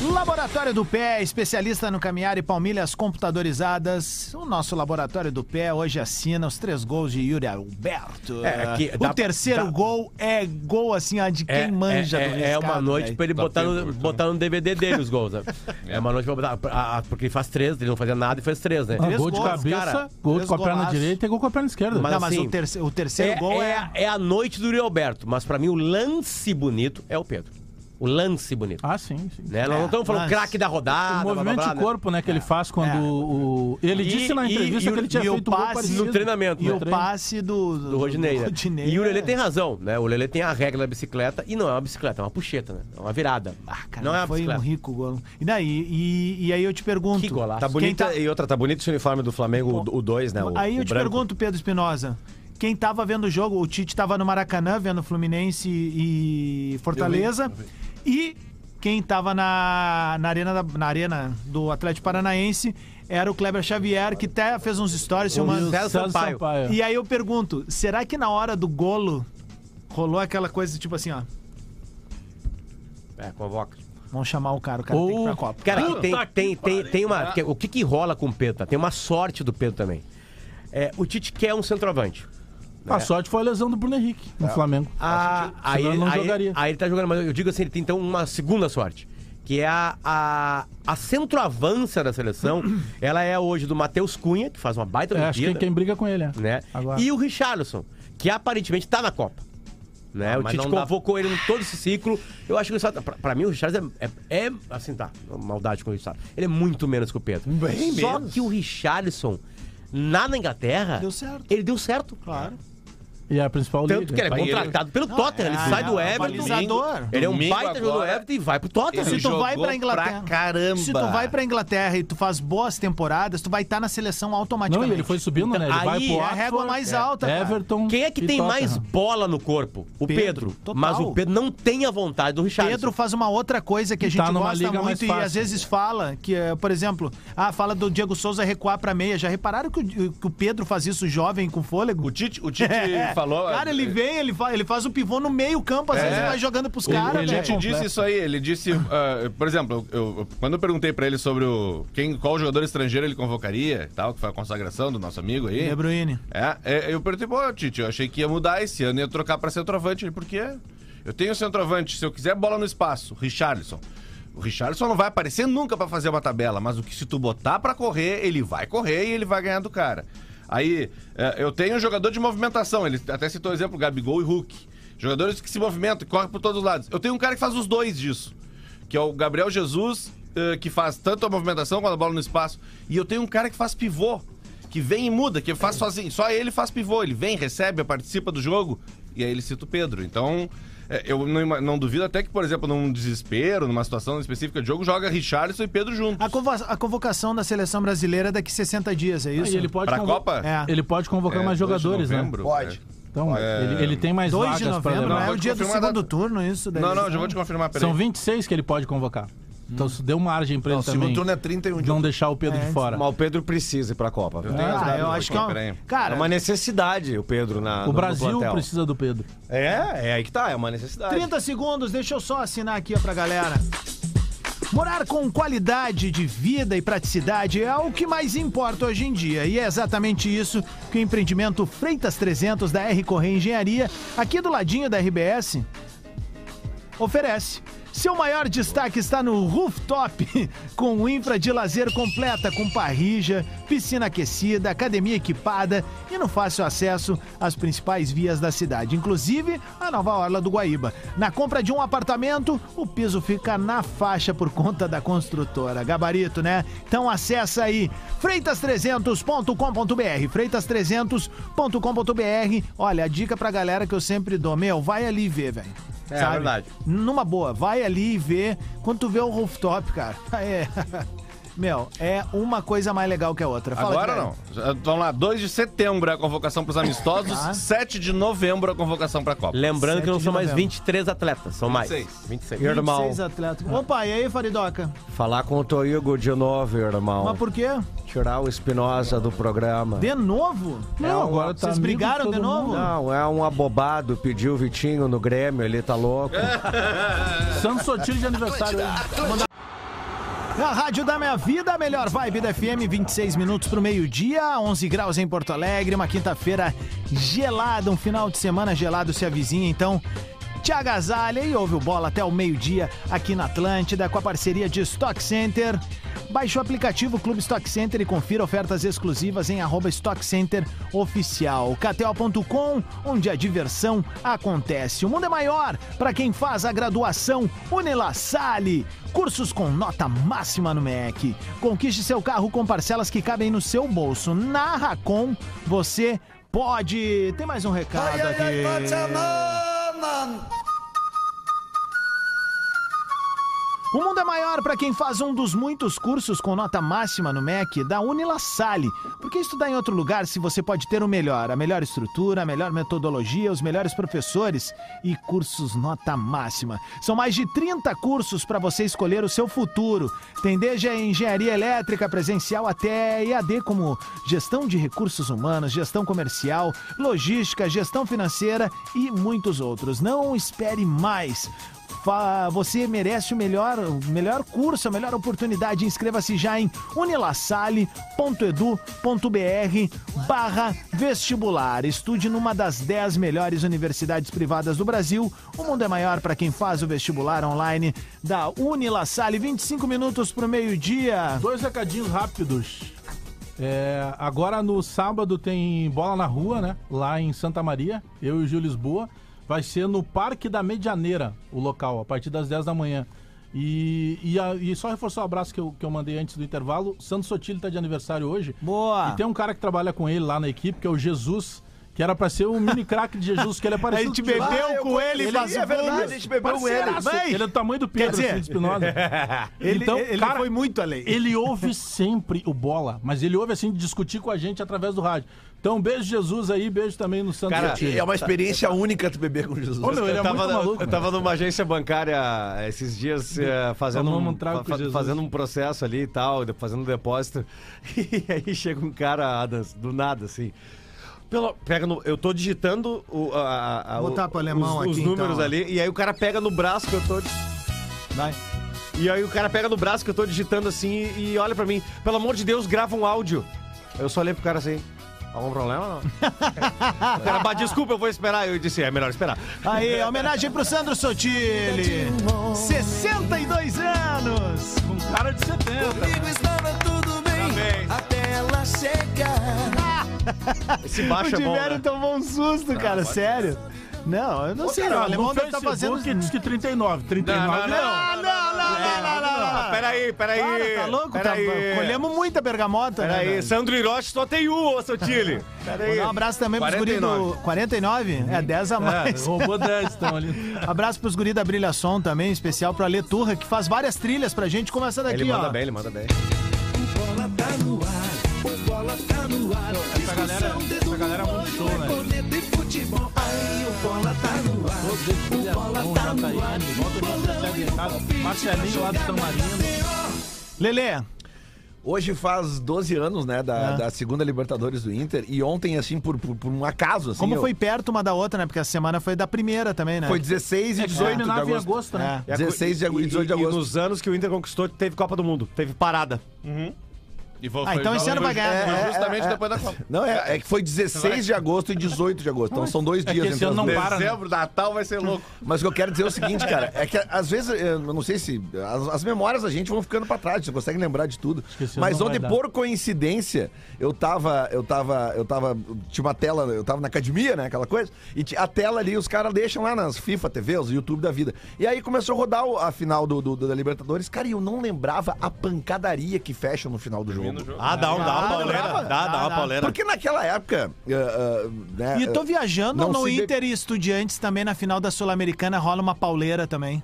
Laboratório do Pé, especialista no caminhar e palmilhas computadorizadas. O nosso Laboratório do Pé hoje assina os três gols de Yuri Alberto. É, que o dá- terceiro dá- gol é gol assim, de quem É, manja é, do é, é uma riscado, noite velho. pra ele botar no, tempo, botar no DVD dele os gols, né? <laughs> É uma noite pra botar. a- a- Porque ele faz três, ele não fazia nada e fez três, né? Ah, Três gol de gols, cabeça, cara. gol com a perna direita e gol com a perna esquerda. Mas Não, mas assim, o, terce- o terceiro É, gol é. é, é a noite do Yuri Alberto, mas pra mim o lance bonito é o Pedro. O lance bonito. Ah, sim, sim. Né? Nós não estamos falando craque da rodada. o blá, blá, movimento blá, de né? corpo, né, que ele faz quando É. o... Ele E- disse na entrevista e o- que ele tinha e o feito um gol passe parecido. no treinamento, E né? o passe do, Do Rodinei, né? Rodinei E o é- Lelê tem razão, né? O Lelê tem a regra da bicicleta e não é uma bicicleta, é uma puxeta, né? É uma virada. Ah, cara, não é uma foi um bicicleta. rico gol. E daí? E, e aí eu te pergunto. Que golaço. Tá Quem bonita, tá- E outra, tá bonito esse uniforme do Flamengo, o 2, né? O, Aí eu o te branco. pergunto, Pedro Espinosa. Quem tava vendo o jogo, o Tite tava no Maracanã vendo Fluminense e Fortaleza. E quem tava na, na, arena da- na arena do Atlético Paranaense era o Kleber Xavier, que até fez uns stories E o filmando. Sampaio. Sampaio. E aí eu pergunto, será que na hora do golo rolou aquela coisa tipo assim, ó, É, convoca. vamos chamar o cara, o cara tem que ir Ou- pra Copa. Cara, Puta tem, tem, tem, tem uma. o que que rola com o Pedro? tá? Tem uma sorte do Pedro também. É, o Tite quer um centroavante. A sorte foi a lesão do Bruno Henrique no Flamengo. Ah, aí, ele- não aí- jogaria. aí ele tá jogando, mas eu digo assim, ele tem então uma segunda sorte. Que é a, a, a centroavança da seleção. <clears throat> ela é hoje do Matheus Cunha, que faz uma baita É, acho que quem briga com ele, é. né? Agora. E o Richarlison, que aparentemente tá na Copa. Né? Ah, o Tite não dá- convocou ele em todo esse ciclo. Eu acho que o Richarlison, pra, pra mim, o Richarlison é, é, é, Assim, tá, maldade com o Richarlison. Ele é muito menos que o Pedro. Bem Só menos. que o Richarlison, lá na Inglaterra. Deu certo. Ele deu certo. Claro. E é a principal Tanto liga. que ele é Vai, contratado pelo Tottenham. Ele é, sai do é, Everton. Ele é um baita jogador do Everton e vai pro Tottenham. Se tu vai pra Inglaterra. caramba. Se tu vai pra Inglaterra e tu faz boas temporadas, tu vai estar na seleção Não, automaticamente. e ele foi subindo, Então, né? Ele vai aí pro é a régua mais alta, cara. Everton Quem é que tem mais bola no corpo? O Pedro. Mas o Pedro não tem a vontade do Richarlison. Pedro faz uma outra coisa que a gente tá numa gosta muito e às vezes fala, que é, por exemplo, ah, fala do Diego Souza recuar pra meia. Já repararam que o, que o Pedro faz isso jovem com fôlego? O Tite, o Tite <laughs> É. falou. Cara, ele vem, ele faz, ele faz o pivô no meio campo, às É. vezes ele vai jogando pros Ele- caras, ele é velho. Tite disse isso aí, ele disse, ah, por exemplo, eu, quando eu perguntei pra ele sobre o quem, qual jogador estrangeiro ele convocaria e tal, que foi a consagração do nosso amigo aí. De Bruyne. É, é, eu perguntei, pô, Tite, eu achei que ia mudar esse ano, ia trocar pra centroavante. Ele, por quê? Eu tenho centroavante, se eu quiser bola no espaço, Richarlison. O Richarlison não vai aparecer nunca pra fazer uma tabela, mas o que se tu botar pra correr, ele vai correr e ele vai ganhar do cara. Aí, é, eu tenho um jogador de movimentação, ele até citou o exemplo, Gabigol e Hulk. Jogadores que se movimentam, que correm por todos os lados. Eu tenho um cara que faz os dois disso, que é o Gabriel Jesus, eh, que faz tanto a movimentação quanto a bola no espaço. E eu tenho um cara que faz pivô, que vem e muda, que faz sozinho. Só ele faz pivô, ele vem, recebe, participa do jogo, e aí ele cita o Pedro. Então, eu não, não duvido até que, por exemplo, num desespero, numa situação específica de jogo, joga Richarlison e Pedro juntos. A, convo- a convocação da seleção brasileira é daqui 60 dias, é Ah, isso? e ele pode Pra Copa? É. Ele pode convocar É, mais 2 de jogadores, novembro, né? Pode. é. Então, ele, ele tem mais 2 vagas de novembro, não é o dia do segundo data. turno, isso? daí? Não, não, já vou te confirmar, peraí. São 26 que ele pode convocar. Então, isso deu margem pra Não, ele o segundo também. turno é 31 de Não deixar o Pedro É, de fora. Mas o Pedro precisa ir pra Copa. viu? tenho as Ah, eu aqui, acho que é, um- peraí. Cara, É uma necessidade o Pedro na, no- O no Brasil plantel. precisa do Pedro. É, é aí que tá, é uma necessidade. 30 segundos, deixa eu só assinar aqui ó, pra galera. Morar com qualidade de vida e praticidade é o que mais importa hoje em dia. E é exatamente isso que o empreendimento Freitas 300 da R Correia Engenharia, aqui do ladinho da RBS, oferece. Seu maior destaque está no rooftop, <laughs> com infra de lazer completa, com parrija, piscina aquecida, academia equipada e no fácil acesso às principais vias da cidade, inclusive a nova Orla do Guaíba. Na compra de um apartamento, o piso fica na faixa por conta da construtora. Gabarito, né? Então acessa aí freitas300.com.br, freitas300.com.br. Olha, a dica pra galera que eu sempre dou, meu, vai ali ver, velho. É, Sabe? verdade. Numa boa, vai ali e vê. Quando tu vê o rooftop, cara, <laughs> é. Meu, é uma coisa mais legal que a outra. Fala, Agora Guilherme. não. Vamos lá, 2 de setembro é a convocação para os amistosos, Tá. 7 de novembro é a convocação para a Copa. Lembrando que não 7 de são mais novembro. 23 atletas, são mais. 26. 26. Irmão, 26 atletas. Opa, e aí, Faridoca? falar com o Toigo de novo, irmão. Mas por quê? Tirar o Espinosa do programa. De novo? Não, agora tá Vocês brigaram todo de novo? mundo. Não, é um abobado, pediu o Vitinho no Grêmio, ele tá louco. <laughs> Santos Sotilho de aniversário hoje. A Rádio da Minha Vida, a melhor vibe da FM, 26 minutos pro meio-dia, 11 graus em Porto Alegre, uma quinta-feira gelada, um final de semana gelado se avizinha, então te agasalha e ouve o bola até o meio-dia aqui na Atlântida com a parceria de Stock Center. Baixe o aplicativo Clube Stock Center e confira ofertas exclusivas em arroba Stock Center Oficial. KTO.com, onde a diversão acontece. O mundo é maior para quem faz a graduação Unila Sale. Cursos com nota máxima no MEC. Conquiste seu carro com parcelas que cabem no seu bolso. Na Racon, você pode. Tem mais um recado aqui. O mundo é maior para quem faz um dos muitos cursos com nota máxima no MEC da Unila. Por que estudar em outro lugar se você pode ter o melhor? A melhor estrutura, a melhor metodologia, os melhores professores e cursos nota máxima. São mais de 30 cursos para você escolher o seu futuro. Tem desde a engenharia elétrica presencial até EAD, como gestão de recursos humanos, gestão comercial, logística, gestão financeira e muitos outros. Não espere mais. Você merece o melhor, o melhor curso, a melhor oportunidade. Inscreva-se já em unilassale.edu.br barra vestibular. Estude numa das 10 melhores universidades privadas do Brasil. O mundo é maior para quem faz o vestibular online da Unilassale. 25 minutos para o meio-dia. Dois recadinhos rápidos. É, agora no sábado tem bola na rua, né? Lá em Santa Maria, eu e o Gil Lisboa. Vai ser no Parque da Medianeira, o local, a partir das 10 da manhã. E, e, a- e só reforçar o abraço que eu, que eu mandei antes do intervalo. Santos Sotilho tá de aniversário hoje. Boa! E tem um cara que trabalha com ele lá na equipe, que é o Jesus, que era pra ser o mini craque de Jesus, que ele <laughs> é A parecido gente o Jesus. bebeu Ah, eu com ele, conheci, faz é verdade, a gente bebeu com ele. Ele é do tamanho do Pedro, dizer, assim, de Espinosa. <laughs> Ele, Então, ele cara, foi muito além. Ele <laughs> ouve sempre o bola, mas ele ouve assim discutir com a gente através do rádio. Então, beijo Jesus aí, beijo também no Santos Cara. É uma experiência única tu beber com Jesus. Ô, meu, ele é eu, tava, muito maluco. eu tava numa agência bancária esses dias eh, fazendo, um, um fa- Jesus. fazendo um processo ali e tal, fazendo um depósito. <laughs> E aí chega um cara, Adams, do nada, assim. Pelo, pega no, eu tô digitando o, a, a- botar pro alemão os, os aqui, números então, ali, e aí o cara pega no braço que eu tô. Vai. E aí o cara pega no braço que eu tô digitando assim e, e olha pra mim, pelo amor de Deus, grava um áudio. Eu só olhei pro cara assim. Algum problema não? cara, "Bah, desculpa, eu vou esperar. Eu disse, é melhor esperar. Aí, homenagem pro Sandro Sotile. 62 anos. Com cara de 70. Esse baixo o é bom. Né? tomou um susto, cara, sério. Não, eu não sei, não. O alemão deve estar fazendo. Facebook diz que 39. 39 Não, não, Não, não, não, não, peraí, peraí. Para, tá louco? Tá, Peraí. colhemos muita bergamota, né? Peraí, velho? Sandro Hiroshi só tem um, ô Sotile. Peraí. Mandar um abraço também pros guris do 49? É, 10 a É, mais. roubou 10 estão ali. <laughs> Abraço pros guris da Brilha Som também, especial pro Ale Turra, que faz várias trilhas pra gente, como essa daqui, Ele ó. manda bem, ele manda bem. Essa galera, essa galera Marcelinho lá do São Marino. Lelê, Hoje faz 12 anos, né, da, É. da segunda Libertadores do Inter. E ontem, assim, por, por, por um acaso, assim. como eu- foi perto uma da outra, né? Porque a semana foi da primeira também, né? Foi 16 e É que 18 de terminava em agosto. agosto, né? É. 16 de agosto, E- 18 de e- agosto. E nos anos que o Inter conquistou, teve Copa do Mundo. Teve parada. E foi- Ah, então esse ano vai ganhar, né? justamente É, é, depois da Copa. Não, é, é que foi 16 de agosto e 18 de agosto. Então são dois É dias que esse entre ano não para, né? Dezembro, Natal vai ser louco. Mas o que eu quero dizer é o seguinte, cara, é que às vezes, eu não sei se. As, as memórias da gente vão ficando pra trás, você consegue lembrar de tudo. ano Mas ontem, por coincidência, eu tava. Eu tava. Eu tava. Tinha uma tela, eu tava na academia, né? Aquela coisa. E a tela ali, os caras deixam lá nas FIFA TV, os YouTube da vida. E aí começou a rodar o- a final do, do- da Libertadores. Cara, e eu não lembrava a pancadaria que fecha no final do jogo. Ah, dá, um, dá uma Ah, pauleira. dá, Dá, dá, dá uma pauleira. Porque naquela época. eh, eh, né, E tô eh, viajando não no Inter e Estudiantes também na final da Sul-Americana rola uma pauleira também.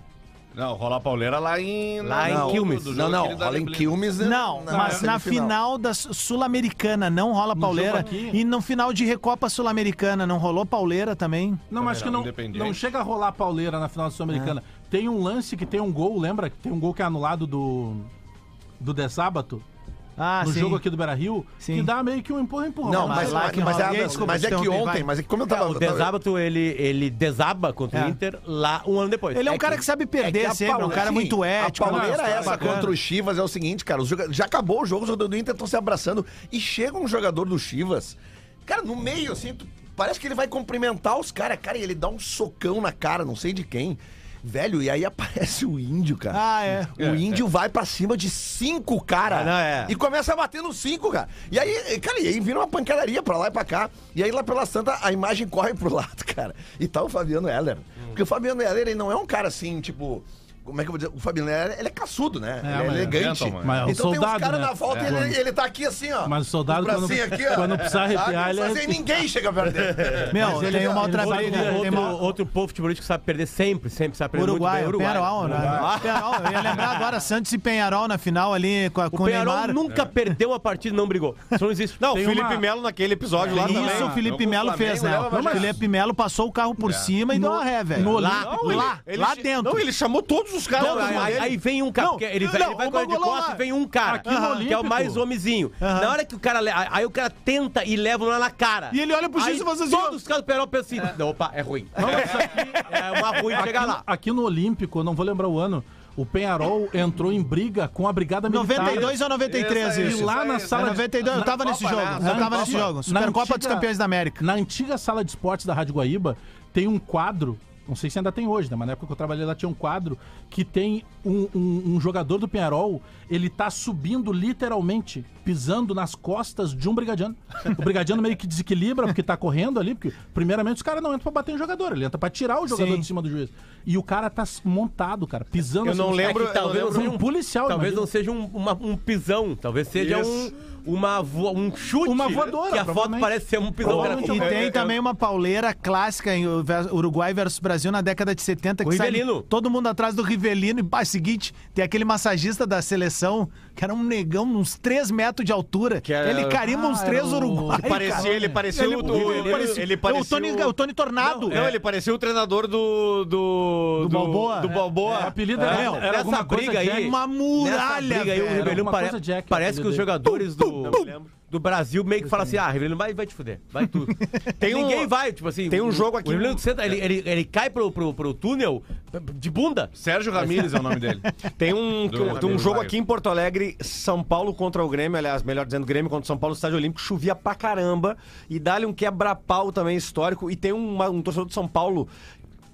Não, rola a pauleira lá em. Lá em não, Quilmes. do- do Não, jogo não, rola em. Quilmes. né? Não, mas na final da Su- Sul-Americana não rola pauleira. jogo E no final de Recopa Sul-Americana não rolou pauleira também. Não, mas acho que não, não chega a rolar pauleira na final da Sul-Americana. Tem um lance que tem um gol, lembra? Que tem um gol que é anulado do. Do De Sábato, Ah, no sim. jogo aqui do Beira Rio, Sim. que dá meio que um empurra, empurra. Não, Mas mas, lá que mas, rola. é, Desculpa, mas é que interrompi, vai. ontem, mas é que como eu tava. O Desábato, ele, ele desaba contra É. o Inter lá um ano depois. Ele é um É cara que- que sabe É perder que a sempre, é um cara sim, muito ético. A pauleira né? essa Bacana. contra o Chivas é o seguinte, cara. os joga- Já acabou o jogo, os jogadores do Inter estão se abraçando. E chega um jogador do Chivas, cara, no meio, assim, tu- parece que ele vai cumprimentar os caras. Cara, e ele dá um socão na cara, não sei de quem. Velho, e aí aparece o índio, cara. Ah, é. O índio vai pra cima de cinco caras. Ah, não, é. E começa a bater nos cinco, cara. E aí, cara, e aí vira uma pancadaria pra lá e pra cá. E aí lá pela Santa, a imagem corre pro lado, <laughs> cara. E tá o Fabiano Heller. Porque o Fabiano Heller, ele não é um cara assim, tipo. Como é que eu vou dizer? O Fabiano Heller, ele é caçudo, né? ele é mas é elegante. Mas é um então tem uns soldado, caras né? na volta e É. ele, ele tá aqui assim, ó. Mas o soldado, quando- aqui, ó. quando precisar arrepiar, ele nem ninguém chega perto dele. <laughs> Meu, Mas ele- tem ele outra pode- briga. Outro, Tem uma... outro povo futebolístico que sabe perder sempre, sempre sabe perder Uruguai, muito o bem. Penharol, né? Penharol, eu ia lembrar agora Santos e Penharol na final ali com, a, O com o Penharol Neymar. nunca perdeu uma partida e não brigou. Isso não existe. Não, o Felipe uma- Melo naquele episódio lá também. Isso o Felipe o Melo fez, né? O. Felipe Melo passou o carro por cima e deu uma ré, velho. Lá, lá, lá dentro. Não, ele chamou todos os caras. Não, aí, aí- vem um cara, Não, ele, não, vai- ele vai o correr de costas lá. e vem um cara, Aqui no que é o Olímpico. mais homenzinho. Aham. Na hora que o cara. Aí o cara tenta e leva lá na cara. E ele olha pro juiz e faz assim, ó. Todos os caras do Perol pensam assim: não, opa, é ruim. <laughs> É uma ruim chegar Aqui, lá. aqui no Olímpico, eu não vou lembrar o ano, o Penharol entrou em briga com a Brigada Militar. 92 ou 93 Isso isso. E lá na É sala de- 92, eu na tava nesse Copa, jogo. né? Eu tava nesse jogo. na Supercopa dos Campeões da América. Na antiga sala de esportes da Rádio Guaíba, tem um quadro, não sei se ainda tem hoje, né? Mas na época que eu trabalhei lá tinha um quadro que tem um, um- um jogador do Penharol, ele tá subindo literalmente, pisando nas costas de um brigadiano. O brigadiano meio que desequilibra porque tá correndo ali, porque primeiramente os caras não entram pra bater em jogador, ele entra pra tirar o jogador Sim. de cima do juiz. E o cara tá montado, cara, pisando Eu não assim, lembro- É que talvez não lembro seja um um policial, Talvez imagina. não seja um, uma- um pisão, talvez seja um, uma vo- um chute. Uma voadora, Que a foto parece ser um pisão. Provavelmente E tem também uma pauleira clássica em Uruguai versus Brasil na década de 70 que O Rivelino. todo mundo atrás do Rivelino e pá, seguinte, tem aquele massagista da seleção que era um negão uns 3 metros de altura. era- Ele carimba uns Ah, 3 era o- uruguaios. Parecia, cara. ele parecia Ele- o do. ele Ele, parecia- ele o parecia. Tony, o Tony Tornado. Não, ele parecia o treinador do. Do, Do Balboa? Do Balboa. O apelido era, É, era nessa alguma coisa briga aí, Jack. Uma Nessa muralha, briga aí, o Alguma pare- parece que os jogadores do, do Brasil meio que falam assim: ah, Rivelino vai, vai te fuder, vai tu. <laughs> Tem um- Ninguém vai, tipo assim. tem um jogo aqui- O Rivelino senta, ele, ele, ele cai pro, pro, pro túnel de bunda. Sérgio Ramírez é o nome dele. <laughs> Tem um, Do- tem um do jogo aqui em Porto Alegre, São Paulo contra o Grêmio, aliás, melhor dizendo, Grêmio contra o São Paulo, no Estádio Olímpico, chovia pra caramba, e dá-lhe um quebra-pau também histórico, e tem uma- um torcedor de São Paulo,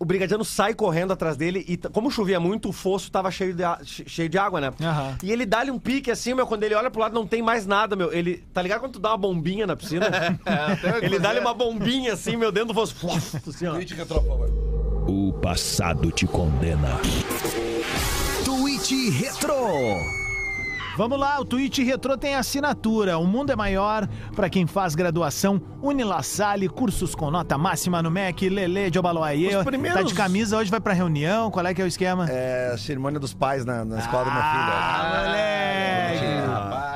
o Brigadiano sai correndo atrás dele, e como chovia muito, o fosso tava cheio de, cheio de água, né? Aham. E ele dá-lhe um pique assim, meu, quando ele olha pro lado não tem mais nada, meu, ele, tá ligado quando tu dá uma bombinha na piscina? <laughs> ele dá-lhe uma bombinha assim, meu, dentro do fosso, assim, ó. O passado te condena. Tweet Retro. Vamos lá, o Twitch Retro tem assinatura. O mundo é maior para quem faz graduação. Unilassalle, cursos com nota máxima no MEC, Lele de Obaloaie. Os primeiros- Tá de camisa, hoje vai pra reunião. Qual é que é o esquema? É, cerimônia dos pais na, na escola do meu filho. Ah, moleque!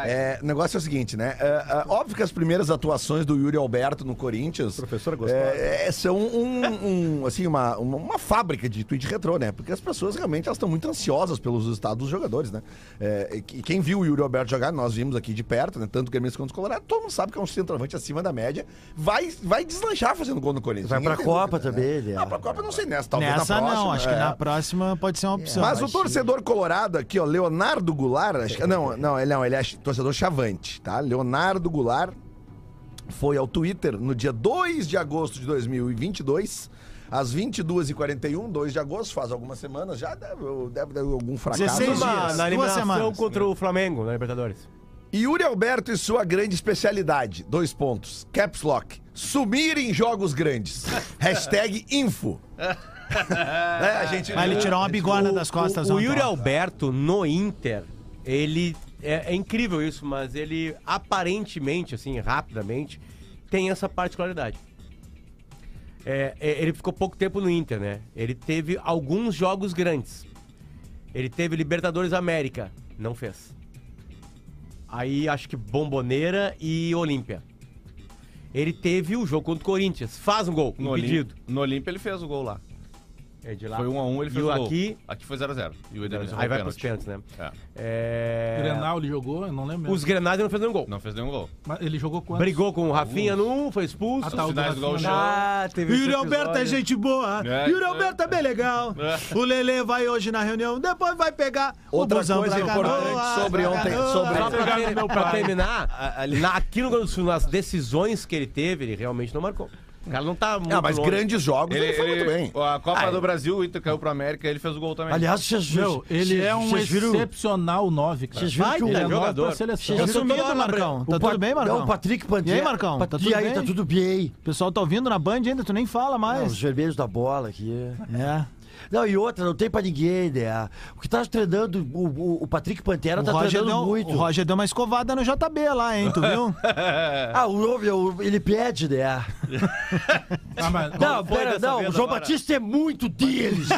É, o negócio é o seguinte, né? É, é, óbvio que as primeiras atuações do Yuri Alberto no Corinthians. Professora gostosa. é, é, são um, um, assim, uma, uma, uma fábrica de tweet retrô, né? Porque as pessoas realmente elas estão muito ansiosas pelos resultados dos jogadores, né? É, e que- quem viu o Yuri Alberto jogar, nós vimos aqui de perto, né? Tanto o Grêmio quanto o Colorado, todo mundo sabe que é um centroavante acima da média. Vai, vai deslanchar fazendo gol no Corinthians. Vai pra Ninguém tem Copa dúvida, também, Né? ele é. Não, pra Copa não sei nessa, talvez Nessa na próxima. não, acho que é. na próxima pode ser uma opção. Mas o torcedor colorado aqui, ó, Leonardo Goulart, acho que- não, não, ele não, ele é torcedor chavante, tá? Leonardo Goulart foi ao Twitter no dia 2 de agosto de 2022, às 22h41, 2 de agosto, faz algumas semanas já, deve, deve ter algum fracasso. 16 Numa- dias, na eliminação semanas. contra o Flamengo na Libertadores. Yuri Alberto e sua grande especialidade, dois pontos, caps lock, sumir em jogos grandes, <laughs> hashtag info. <laughs> É, a gente... Ah, ele tirou uma bigorna das costas O, o Yuri. Alberto no Inter, ele. É, é incrível isso, mas ele aparentemente, assim, rapidamente, tem essa particularidade. É, é, ele ficou pouco tempo no Inter, né? Ele teve alguns jogos grandes. Ele teve Libertadores América, não fez. Aí acho que Bomboneira e Olímpia. Ele teve o jogo contra o Corinthians, faz um gol, No impedido. Olímpia, no Olímpia ele fez o gol lá. É de lá. Foi 1 a 1 ele E fez o o gol. aqui- Aqui foi 0 a 0 E o Edenilson Aí vai pros pênalti. pênaltis, né? É. É... Grenal ele jogou, eu não lembro. Os Grenais não fez nenhum gol. Não fez nenhum gol. Mas ele jogou quantos? Brigou com o Rafinha num, foi expulso. Ah, tá, o do finais do né? Ah, teve Yuri Alberto é gente boa. É, Yuri é. Alberto é bem legal. É. O Lele vai hoje na reunião, depois vai pegar Outra o busão coisa importante sobre ontem- sobre- Só pra, terminar, na, aqui no Grande do Sul, nas decisões que ele teve, ele realmente não marcou. O cara não tá muito Ah, mas longe. grandes jogos ele, Ele, foi ele- muito bem. A Copa Ah, do Brasil, o Inter caiu pro América ele fez o gol também. Aliás, vocês Meu, ele é um excepcional 9, cara. Vocês viram que o- ele é jogador. pra seleção. Tá sumido, Marcão. Tá tudo bem, Marcão? Não, o Patrick Pantera. E aí, Marcão? Tá tudo e aí, bem? tá tudo bem. O pessoal tá ouvindo na Band ainda, tu nem fala mais. os vermelhos da bola aqui. É. Não, e outra, não tem pra ninguém, né? O que tá treinando, o, o, o Patrick Pantera O tá Roger, treinando deu, muito. o Roger deu uma escovada no JB lá, hein? Tu viu? <laughs> Ah, o, ele pede, né? <laughs> Ah, mas, Não, pera, não, o João agora? Batista é muito deles.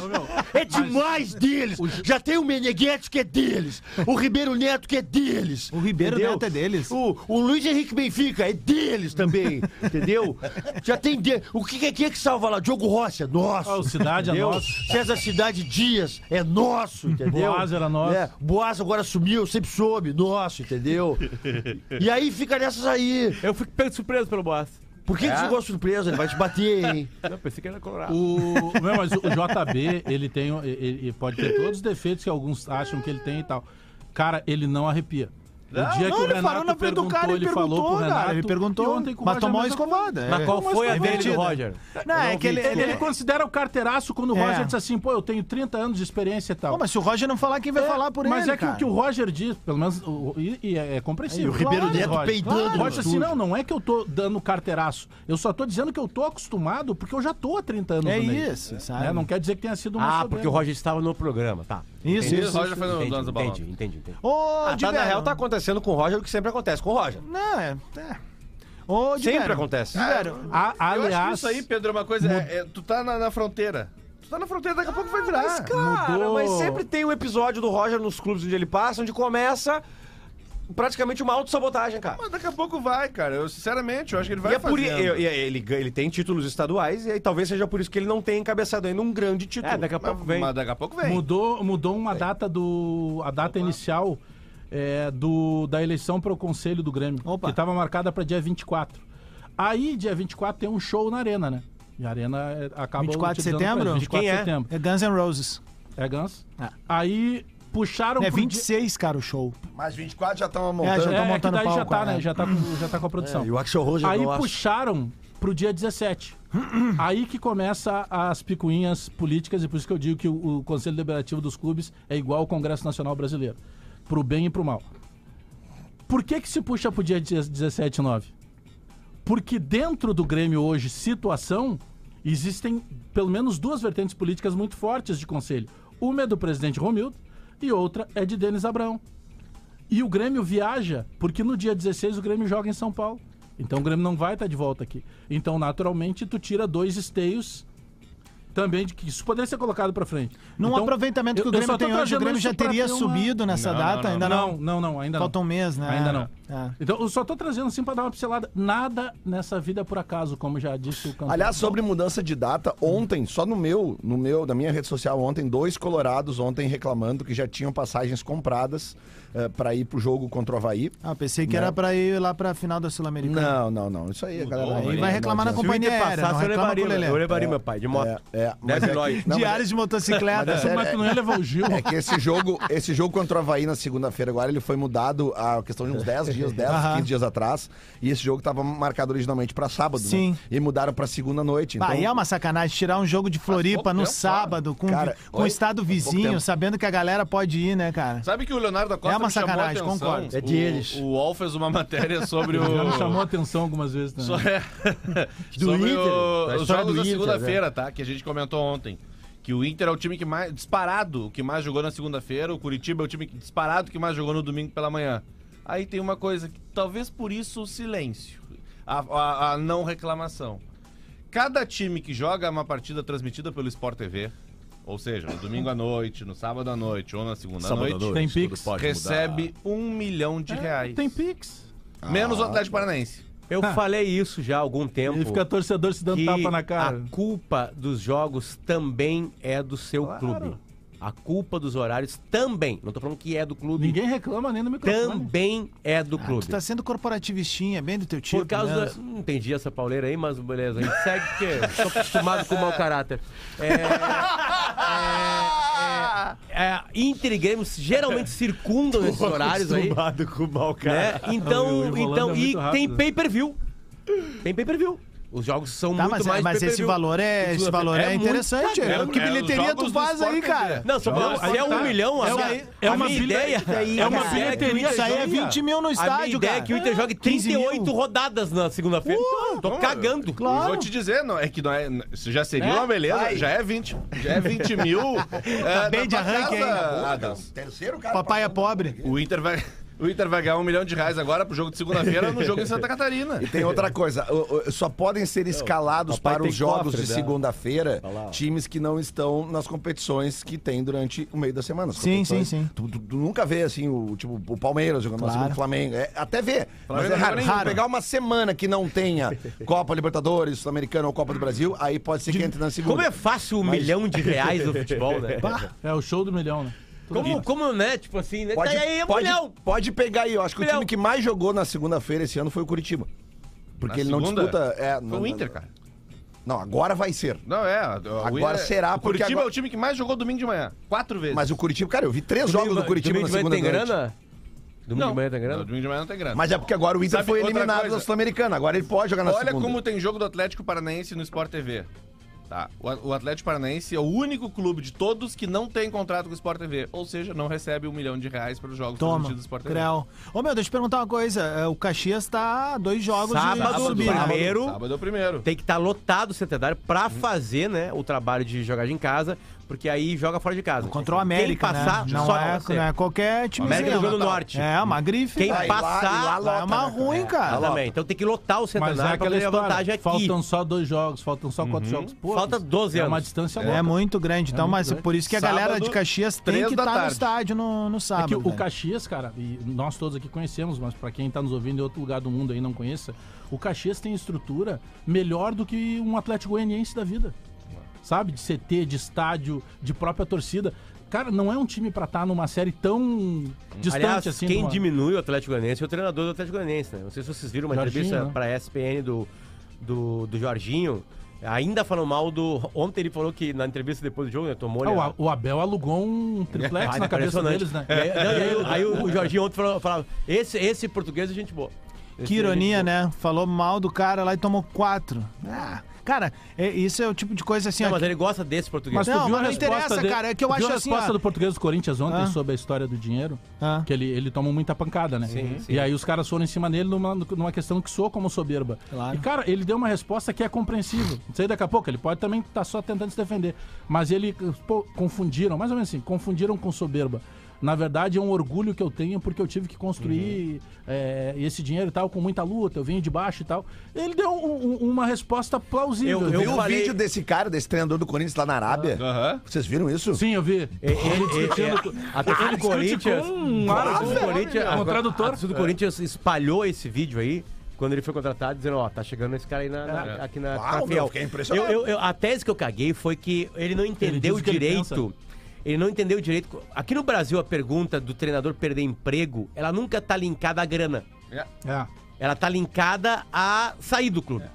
É demais deles. Já tem o Meneghetti que é deles. O Ribeiro Neto que é deles. O Ribeiro entendeu? Neto é deles. O, o Luiz Henrique Benfica é deles também, entendeu? Já tem de... O que, que, que é que salva lá? Diogo Rossi é nosso. Ah, o Cidade é entendeu? nosso. César Cidade Dias é nosso, <laughs> entendeu? Boaz era nosso. É, Boaz agora sumiu, sempre soube, nosso, entendeu? <laughs> E aí fica nessas aí. Eu fico pego de surpresa pelo Boas. Por que, que você ficou surpreso? Ele vai te bater, hein? <laughs> Eu pensei que era colorado. O, não, mas o JB, ele tem. Ele, ele pode ter todos os defeitos que alguns acham que ele tem e tal. Cara, ele não arrepia. O dia não, que o ele Renato na frente do cara e ele perguntou, falou pro cara, Renato. ele perguntou, ontem com o mas tomou uma escovada. Mas É. qual Uma foi a dele do. Roger? Não, é que ele, Ele, ele, considera o carteiraço quando o É. Roger disse assim, pô, eu tenho 30 anos de experiência e tal. Pô, mas se o Roger não falar, quem vai É, falar por mas ele, é que o cara? que o Roger diz, pelo menos, o- e, e é, é compreensível. E o Ribeiro Claro, Neto Roger. peidando Claro. no Roger assim, não, não é que eu tô dando carteiraço. Eu só tô dizendo que eu tô acostumado porque eu já tô há 30 anos É isso, sabe? É, não quer dizer que tenha sido uma Ah, porque o Roger estava no programa, tá. Isso, Entendi, isso. o Roger foi no Entendi, Donos da Bola. entendi, entendi, entendi. Ô, Ah, tá, na real, tá acontecendo com o Roger o que sempre acontece com o Roger. Não, é... é. Ô, Sempre acontece. Diverio, A, Eu acho que aliás, isso aí, Pedro, é uma coisa. é- é- tu tá na, na fronteira. Tu tá na fronteira, daqui a pouco vai virar. Mas, cara, mudou. mas sempre tem um episódio do Roger nos clubes onde ele passa, onde começa praticamente uma autossabotagem, cara. Mas daqui a pouco vai, cara. Eu, sinceramente, eu acho que ele vai E é por, e- fazendo. e- e- ele, ele tem títulos estaduais e aí talvez seja por isso que ele não tem encabeçado ainda um grande título. É, daqui a pouco Mas, vem. mas daqui a pouco vem. mudou, mudou uma data do. A data inicial é, do, da eleição para o Conselho do Grêmio. Opa. Que estava marcada para dia 24. Aí, dia 24, tem um show na Arena, né? E a Arena é, acaba. 24 de utilizando setembro? pra- 24 Quem de é? setembro. É Guns N' Roses. É Guns? É. Aí puxaram É pro 26, cara, o show. Mas 24 já estão É, montando. já tô É, que montando daí já palco, tá, né? né? Já tá, com, já tá com a produção. É, e o Axel Rose Aí gosta. puxaram pro dia 17. <clears throat> Aí que começa as picuinhas políticas, e por isso que eu digo que o, o Conselho Deliberativo dos clubes é igual ao Congresso Nacional Brasileiro. Pro bem e pro mal. Por que que se puxa pro dia 17 e 9? Porque dentro do Grêmio hoje, situação, existem pelo menos duas vertentes políticas muito fortes de conselho. Uma é do presidente Romildo e outra é de Denis Abrão. E o Grêmio viaja, porque no dia 16 o Grêmio joga em São Paulo. Então o Grêmio não vai estar de volta aqui. Então, naturalmente, tu tira dois esteios também de que isso poderia ser colocado pra frente. Num Então, aproveitamento que o Grêmio tem hoje, o Grêmio já teria ter uma- subido nessa Não, data, não, ainda Não, não. não, não, ainda Falta um não. mês, né? Ainda não. É. Então, eu só tô trazendo assim pra dar uma pincelada. Nada nessa vida é por acaso, como já disse o cantor. Aliás, sobre mudança de data, ontem, só no meu, no meu, na minha rede social ontem, dois colorados ontem reclamando que já tinham passagens compradas eh, pra ir pro jogo contra o Havaí. Ah, pensei que Não. era pra ir lá pra final da Sul-Americana. Não, não, não. Isso aí, a galera. Aí não- vai reclamar na não o companhia aérea, não passasse, eu levaria, eu levaria meu pai, de moto. É, é, mas é que- não, é- Diários de motocicleta. Mas é- Mas tu não ia levar o Gil. É que esse jogo, esse jogo contra o Havaí na segunda-feira agora, ele foi mudado a questão de uns 10 dias, 10, Aham. 15 dias atrás. E esse jogo tava marcado originalmente pra sábado, Sim. né? E mudaram pra segunda noite. Então, Bah, e é uma sacanagem tirar um jogo de Floripa pouco no tempo, sábado com, Cara, com o oi, estado vizinho, tempo. sabendo que a galera pode ir, né, cara? Sabe que o Leonardo da Costa É uma me chamou a sacanagem, atenção? concordo. É O- deles. O UOL fez uma matéria sobre <laughs> o... Já me chamou a atenção algumas vezes também. So- é. <laughs> Do sobre Inter, o- da os história jogos do da Inter, segunda-feira, tá? Que a gente comentou ontem. Que o Inter é o time que mais. Disparado, o que mais jogou na segunda-feira. O Curitiba é o time que- disparado que mais jogou no domingo pela manhã. Aí tem uma coisa que talvez por isso o silêncio. A, a- a não reclamação. Cada time que joga uma partida transmitida pelo Sport TV, ou seja, no domingo à noite, no sábado à noite ou na segunda à Sábado noite, noite, Tem Pix. recebe um milhão de reais. Tem Pix. Menos o Atlético Paranaense. Eu falei isso já há algum tempo. Ele fica torcedor se dando tapa na cara. a culpa dos jogos também é do seu Claro. clube. A culpa dos horários também. Não tô falando que é do clube. Ninguém reclama nem no microfone. Também é do clube. Tu tá sendo corporativistinha, bem do teu tipo. Por causa. mesmo. Não entendi essa pauleira aí, mas beleza. A gente segue porque tô acostumado com o mau caráter. É. é, é, Inter e Grêmio geralmente circundam esses horários aí. Acostumado com o mau Né? Então, O Ivolanda então é e tem pay per view. Tem pay per view. Os jogos são Tá, muito mas, mais mas esse valor é, esse valor é, muito interessante. É, que É, os bilheteria jogos tu faz aí, cara? Não, só Não, se é um tá. milhão, É a uma- é a uma ideia. é a uma é que bilheteria Isso aí é joia. 20 mil no A minha estádio, ideia cara. é que o Inter jogue 15 mil. 38 rodadas na segunda-feira. Tô cagando. Eu Vou te dizer, não, é que não é, isso já seria uma beleza, já é 20. Já é 20 mil. é, <laughs> bem na de arranque, casa, hein? Adams. Terceiro, cara. Papai é pobre. O Inter vai. O Inter vai ganhar um milhão de reais agora pro jogo de segunda-feira no jogo em Santa Catarina. E tem outra coisa, o- o- só podem ser escalados para os jogos cofre, de né? segunda-feira Olha lá. times que não estão nas competições que tem durante o meio da semana. As Sim, sim, sim. Tu, tu- tu nunca vê assim o tipo o Palmeiras jogando na Claro. segunda, o Flamengo, é, até vê, mas Flamengo é não raro. joga nenhum. Pegar uma semana que não tenha <laughs> Copa Libertadores, Sul-Americana ou Copa do Brasil, aí pode ser que entre na segunda. Como é fácil um milhão de reais no <laughs> futebol, né? É o show do milhão, né? Como, como, né? Tipo assim, né? Pode, tá aí, um pode, milhão. pode pegar aí, eu acho que Milhão. o time que mais jogou na segunda-feira esse ano foi o Curitiba. Porque Na ele não segunda? disputa. É, Foi não- o Inter, cara. Não, agora vai ser. Não, é. Agora será, O porque Curitiba agora- é o time que mais jogou domingo de manhã. Quatro vezes. Mas o Curitiba, cara, eu vi três jogos do Curitiba na Domingo de manhã segunda tem grana? Domingo de manhã tem Não, grana? domingo de manhã não tem grana. Mas é porque agora o Inter Sabe foi eliminado coisa? da Sul-Americana. Agora ele pode jogar na Olha segunda. como tem jogo do Atlético Paranaense no Sport TV. Tá. O o Atlético Paranaense é o único clube de todos que não tem contrato com o Sport TV. Ou seja, não recebe um milhão de reais para os jogos Toma, transmitidos do Sport TV. Creu. Ô, meu, deixa eu te perguntar uma coisa. É, O Caxias tá a dois jogos de- Sábado, de subir, né? primeiro. Sábado é o primeiro. Tem que estar lotado o centenário pra fazer, né, o trabalho de jogar em casa, porque aí joga fora de casa. Contra o América, Quem passar, né? Não só é, você. não é qualquer time. América do Rio do Norte. É, uma grife. Quem. Ah, lá- passar, lá Lá é lota, uma né, ruim, É. cara. Exatamente. Então tem que lotar o Mas centenário é pra a vantagem aqui. Faltam só dois jogos, faltam só quatro jogos. Pô, Falta 12 É uma anos. distância É muito grande. Então, muito mas grande. por isso que a Sábado, galera de Caxias tem que estar no tarde. estádio no, no É sábado. que o. Caxias, cara, e nós todos aqui conhecemos, mas pra quem tá nos ouvindo em outro lugar do mundo aí e não conheça, o Caxias tem estrutura melhor do que um Atlético Goianiense da vida. Sabe? De CT, de estádio, de própria torcida. Cara, não é um time pra estar numa série tão distante Aliás, assim. quem de uma- diminui o Atlético Goianiense é o treinador do Atlético Goianiense, né? Não sei se vocês viram uma Jorginho, entrevista né? pra ESPN do, do, do Jorginho, ainda falando mal do... Ontem ele falou que na entrevista depois do jogo, né, tomou... Ah, ele- o o Abel alugou um triplex Ah, na <laughs> cabeça deles, né? É, e aí, aí o o Jorginho ontem falou, falava, esse, esse português é gente boa. Esse Que é ironia, gente boa. né? Falou mal do cara lá e tomou quatro. Ah, cara, é- isso é o tipo de coisa assim. Não, ó, mas ele gosta desse português. Mas tu Não, viu mas a não resposta interessa, de- cara, é que eu tu viu acho a assim, resposta ó. do Português do Corinthians ontem Ah. sobre a história do dinheiro? Ah. Que ele, ele tomou muita pancada, né? Sim, sim. E aí os caras foram em cima dele numa, numa questão que soa como soberba. Claro. E, cara, ele deu uma resposta que é compreensível. Não sei daqui a pouco, ele pode também estar só tentando se defender. Mas ele, pô, confundiram, mais ou menos assim, confundiram com soberba. Na verdade, é um orgulho que eu tenho porque eu tive que construir é, esse dinheiro e tal, com muita luta, eu vim de baixo e tal. Ele deu um- um- uma resposta plausível. Eu- eu viu falei- o vídeo desse cara, desse treinador do Corinthians lá na Arábia? Aham. Vocês viram isso? Sim, eu vi. É, é, é, é, a torcida do Corinthians. um do Corinthians. um tradutor. A torcida do Corinthians espalhou esse vídeo aí. Quando ele foi contratado, dizendo, ó, tá chegando esse cara aí na, na- aqui na, na meu, Fiel. fiquei impressionado. Eu- eu- eu- a tese que eu caguei foi que ele não entendeu ele direito. Ele não entendeu direito. Aqui no Brasil, a pergunta do treinador perder emprego, ela nunca tá linkada à grana. É. É. Ela tá linkada a sair do clube,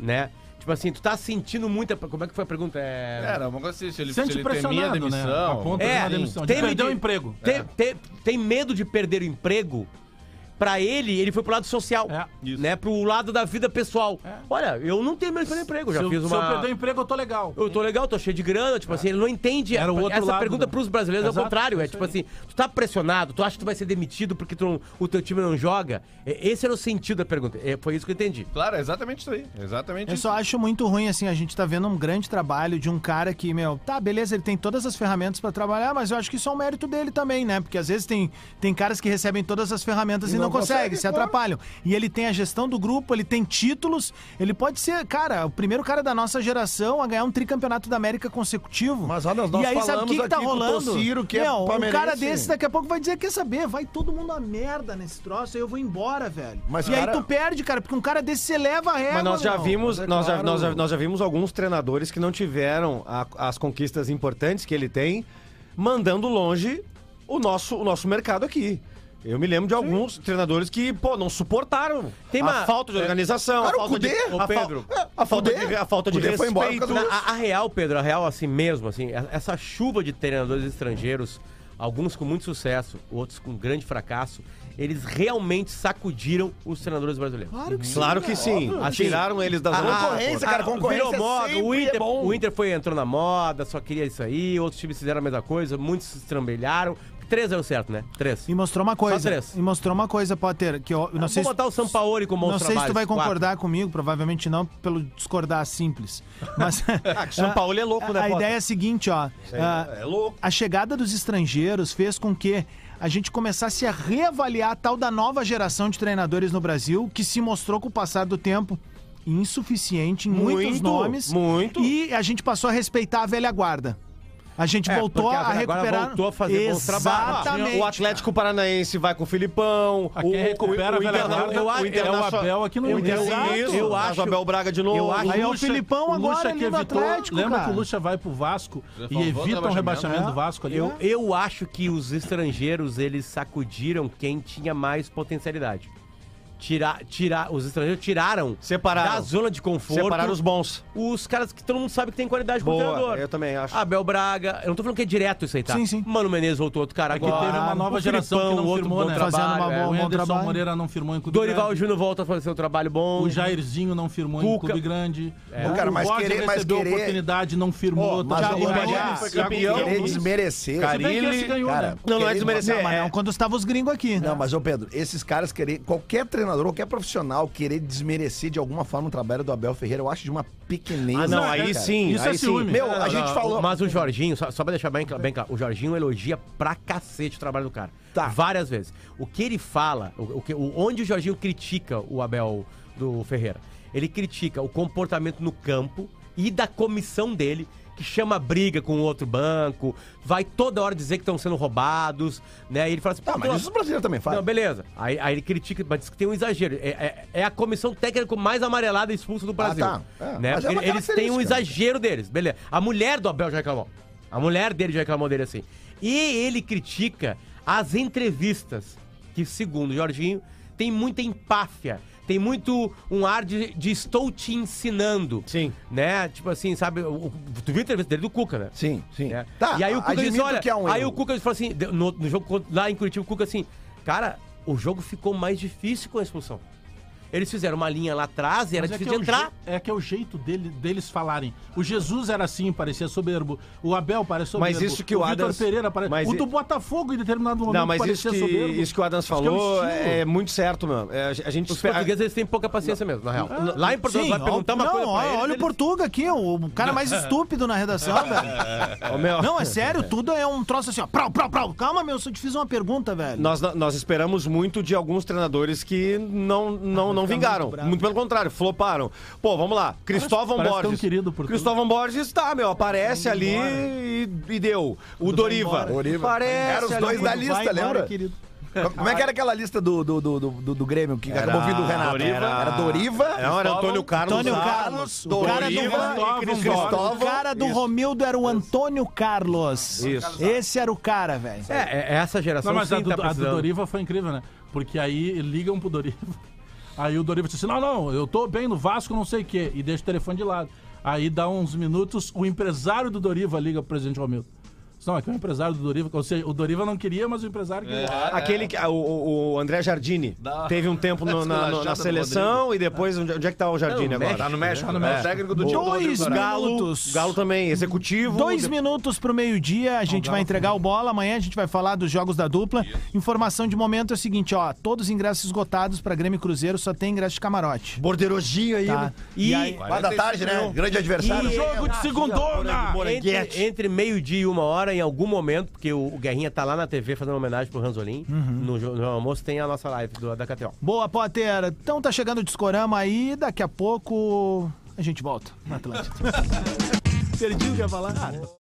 né? Tipo assim, tu tá sentindo muita... Como é que foi a pergunta? É... Era uma coisa assim, se ele, se Sente ele temia a pressionado, né? demissão. A ponto de É, uma demissão. De tem- perder o emprego. Tem, tem- tem medo de perder o emprego. Pra ele, ele foi pro lado social, É, isso. né? Pro lado da vida pessoal. Olha, eu não tenho medo de perder emprego, eu já se, eu- fiz se eu uma... perder o emprego, eu tô legal. Eu tô legal, tô cheio de grana, tipo assim, ele não entende Era o outro essa lado, pergunta né? pros brasileiros, é o Exato, contrário, é tipo aí. assim, tu tá pressionado, tu acha que tu vai ser demitido porque tu não- o teu time não joga? É, Esse era o sentido da pergunta, é, foi isso que eu entendi. Claro, é exatamente isso aí. Exatamente Eu isso. só acho muito ruim, assim, a gente tá vendo um grande trabalho de um cara que, meu, tá, beleza, ele tem todas as ferramentas pra trabalhar, mas eu acho que isso é um mérito dele também, né? Porque às vezes tem, tem caras que recebem todas as ferramentas e, E não, não conseguem, consegue, se claro. atrapalham. E ele tem a gestão do grupo, ele tem títulos, ele pode ser, cara, o primeiro cara da nossa geração a ganhar um tricampeonato da América consecutivo. Mas, olha, nós e aí sabe o que, falamos que tá rolando? Tociro, que é Meu, um palmeirense. cara desse daqui a pouco vai dizer, quer saber, vai todo mundo a merda nesse troço, aí eu vou embora, velho. Mas, e cara- aí tu perde, cara, porque um cara desse você leva a régua, Mas nós já meu. vimos, é nós, já, claro. nós, já, nós já vimos alguns treinadores que não tiveram a- as conquistas importantes que ele tem, mandando longe o nosso, o nosso mercado aqui. Eu me lembro de alguns treinadores que, pô, não suportaram Tem a uma- falta de organização, Cara, a o falta de, Cudê. a, fal- Pedro. a falta Cudê. de, a falta de Cudê foi embora por respeito. causa Na- a, a real, Pedro, a real, assim mesmo, assim, a- essa chuva de treinadores estrangeiros, alguns com muito sucesso, outros com grande fracasso, eles realmente sacudiram os treinadores brasileiros. Claro que sim. Claro que sim. Tiraram eles da zona de concorrência, cara, concorrência virou moda. sempre O é Inter, bom. o Inter foi, entrou na moda, só queria isso aí, outros times fizeram a mesma coisa, muitos se estrambelharam. Três deu certo, né? Três. E mostrou uma coisa. três. E mostrou uma coisa, Potter, que eu eu não sei Vou se botar o Sampaoli com bons Não sei se tu vai quatro. concordar comigo, provavelmente não, pelo discordar simples. Mas <laughs> Ah, Paulo é louco, né, a Potter? ideia é a seguinte, ó. ah, é louco. A chegada dos estrangeiros fez com que a gente começasse a reavaliar a tal da nova geração de treinadores no Brasil, que se mostrou com o passar do tempo insuficiente em muitos Muito, nomes. muito. E a gente passou a respeitar a velha guarda. A gente É, voltou a recuperar. voltou a fazer bons trabalhos. Exatamente. O Atlético Paranaense vai com o Filipão. O, recupera Interna- eu acho- o é o Internacional- Abel aqui no o Inter- Inter. Isso, Eu acho- o Abel Braga de novo. eu acho- Aí é o Filipão agora ali no Atlético, Lembra cara. que o Lucha vai pro Vasco e evita um rebaixamento, rebaixamento né? do Vasco ali? Eu, eu acho que os estrangeiros, eles sacudiram quem tinha mais potencialidade. Tirar, tirar, os estrangeiros tiraram Separaram. da zona de conforto Separaram os bons. os caras que todo mundo sabe que tem qualidade como Boa, treinador. eu também acho. Abel Braga, eu não tô falando que é direto isso aí, tá? Sim, sim. Mano Menezes voltou outro cara É que agora. teve uma nova o geração que Filipão, não outro firmou, né? trabalho, Fazendo uma é. boa- bom Anderson trabalho. Moreira não firmou em clube Dorival grande. Júnior volta a fazer um trabalho bom. O Jairzinho não firmou em Cuca. clube grande. Cara, o mas Roger querer- mas recebeu querer- oportunidade, não firmou. Mas o Rogério foi campeão. querer desmerecer. Que Carilli, ganhou, cara, né? Não, não é desmerecer. Não, mas é- não quando estavam os gringos aqui. Não, mas, ô Pedro, esses caras querer. Qualquer treinador, qualquer profissional querer desmerecer de alguma forma o trabalho do Abel Ferreira, eu acho de uma pequeneza. Ah, não, né, aí cara? sim. Isso é aí sim. ciúme. Meu, Não, a não, gente não. falou. Mas o Jorginho, só, só pra deixar bem, bem claro, o Jorginho elogia pra cacete o trabalho do cara. Tá. Várias vezes. O que ele fala, o, o que, o- onde o Jorginho critica o Abel do Ferreira, ele critica o comportamento no campo e da comissão dele, que chama briga com outro banco, vai toda hora dizer que estão sendo roubados, né? E ele fala assim, Tá, "Pô, mas isso os brasileiros também fazem. não, beleza. Aí, aí ele critica, mas diz que tem um exagero. É, é- é a comissão técnica mais amarelada e expulsa do Brasil. tá. É, né? é Ele- Eles têm um exagero deles, beleza. A mulher do Abel já reclamou. A mulher dele já reclamou dele assim. E ele critica as entrevistas, que segundo o Jorginho, tem muita empáfia. Tem muito um ar de, de estou te ensinando. Sim. Né? Tipo assim, sabe? o- tu viu a entrevista dele do Cuca, né? Sim, sim. É. Tá, e aí o Cuca disse, admito olha, que é um aí erro. o Cuca falou assim, no, no jogo lá em Curitiba, o Cuca assim, cara, o jogo ficou mais difícil com a expulsão. Eles fizeram uma linha lá atrás e era Mas é difícil de é o entrar. É que é o jeito dele- deles falarem. O Jesus era assim, parecia soberbo. O Abel parece soberbo. Mas isso que o Vitor Adams- Pereira parece... mas O do Botafogo, em determinado momento, Não, mas isso parecia que, soberbo. isso que o Adams é um falou estilo. é, muito certo, meu. É, a gente Os portugueses eles têm pouca paciência mesmo, na real. Lá em Portugal, Sim, vai perguntar uma não, coisa olha, eles, olha o Portuga aqui, o, o cara mais estúpido na redação, <laughs> velho. Não, é sério, tudo é um troço assim, ó. Prau, prau, prau. Calma, meu, eu só te fiz uma pergunta, velho. Nós, nós esperamos muito de alguns treinadores que não, não, não vingaram. muito Muito, pelo contrário, floparam. Pô, vamos lá. Cristóvão parece tão Borges. querido por tudo. Cristóvão Borges, tá, meu, aparece ali e, e deu. O Doriva. Doriva. Aparece Eram os ali. dois da Vai lista, embora, lembra? querido. Como é que era aquela lista do, do, do, do, do- do Grêmio que acabou vindo o Renato? Doriva. Era Doriva, Não, era Antônio Carlos. Antônio Carlos. O cara do, Doriva Cristóvão e Cristóvão. o cara do Romildo era o Antônio Carlos. Isso. Esse era o cara, velho. É, é, essa geração Não, mas a sim do, tá a do. Doriva foi incrível, né? Porque aí ligam pro Doriva. Aí o Doriva disse assim: não, não, eu tô bem no Vasco, não sei o quê. E deixa o telefone de lado. Aí dá uns minutos, o empresário do Doriva liga pro presidente Romildo. Não, aqui é o empresário do Doriva. Ou seja, o Doriva não queria, mas o empresário queria. Aquele que. O, o- André Jardine. Dá- Teve um tempo no- na, no- na do seleção e depois. Onde, onde é que tá o Jardine Não, agora? México. Tá no México, no É. México. Técnico do do Dois Dourado. Galo. Galo também, executivo. Dois De- minutos pro meio-dia, a gente vai entregar o bola. Amanhã a gente vai falar dos jogos da dupla. Informação de momento é o seguinte, ó. Todos os ingressos esgotados pra Grêmio e Cruzeiro, só tem ingresso de camarote. Borderojinho aí. Tá? né? E, aí, Quatro da tarde, né? Grande adversário. E- Jogo de segundona! Entre, entre meio-dia e uma hora, em algum momento, porque o, o Guerrinha tá lá na TV fazendo uma homenagem pro Ranzolin. No, jo- no almoço tem a nossa live do- da KTO. Boa, Potter. Então tá chegando o Discorama aí, daqui a pouco a gente volta na Atlântida. <laughs> Perdi o que ia falar.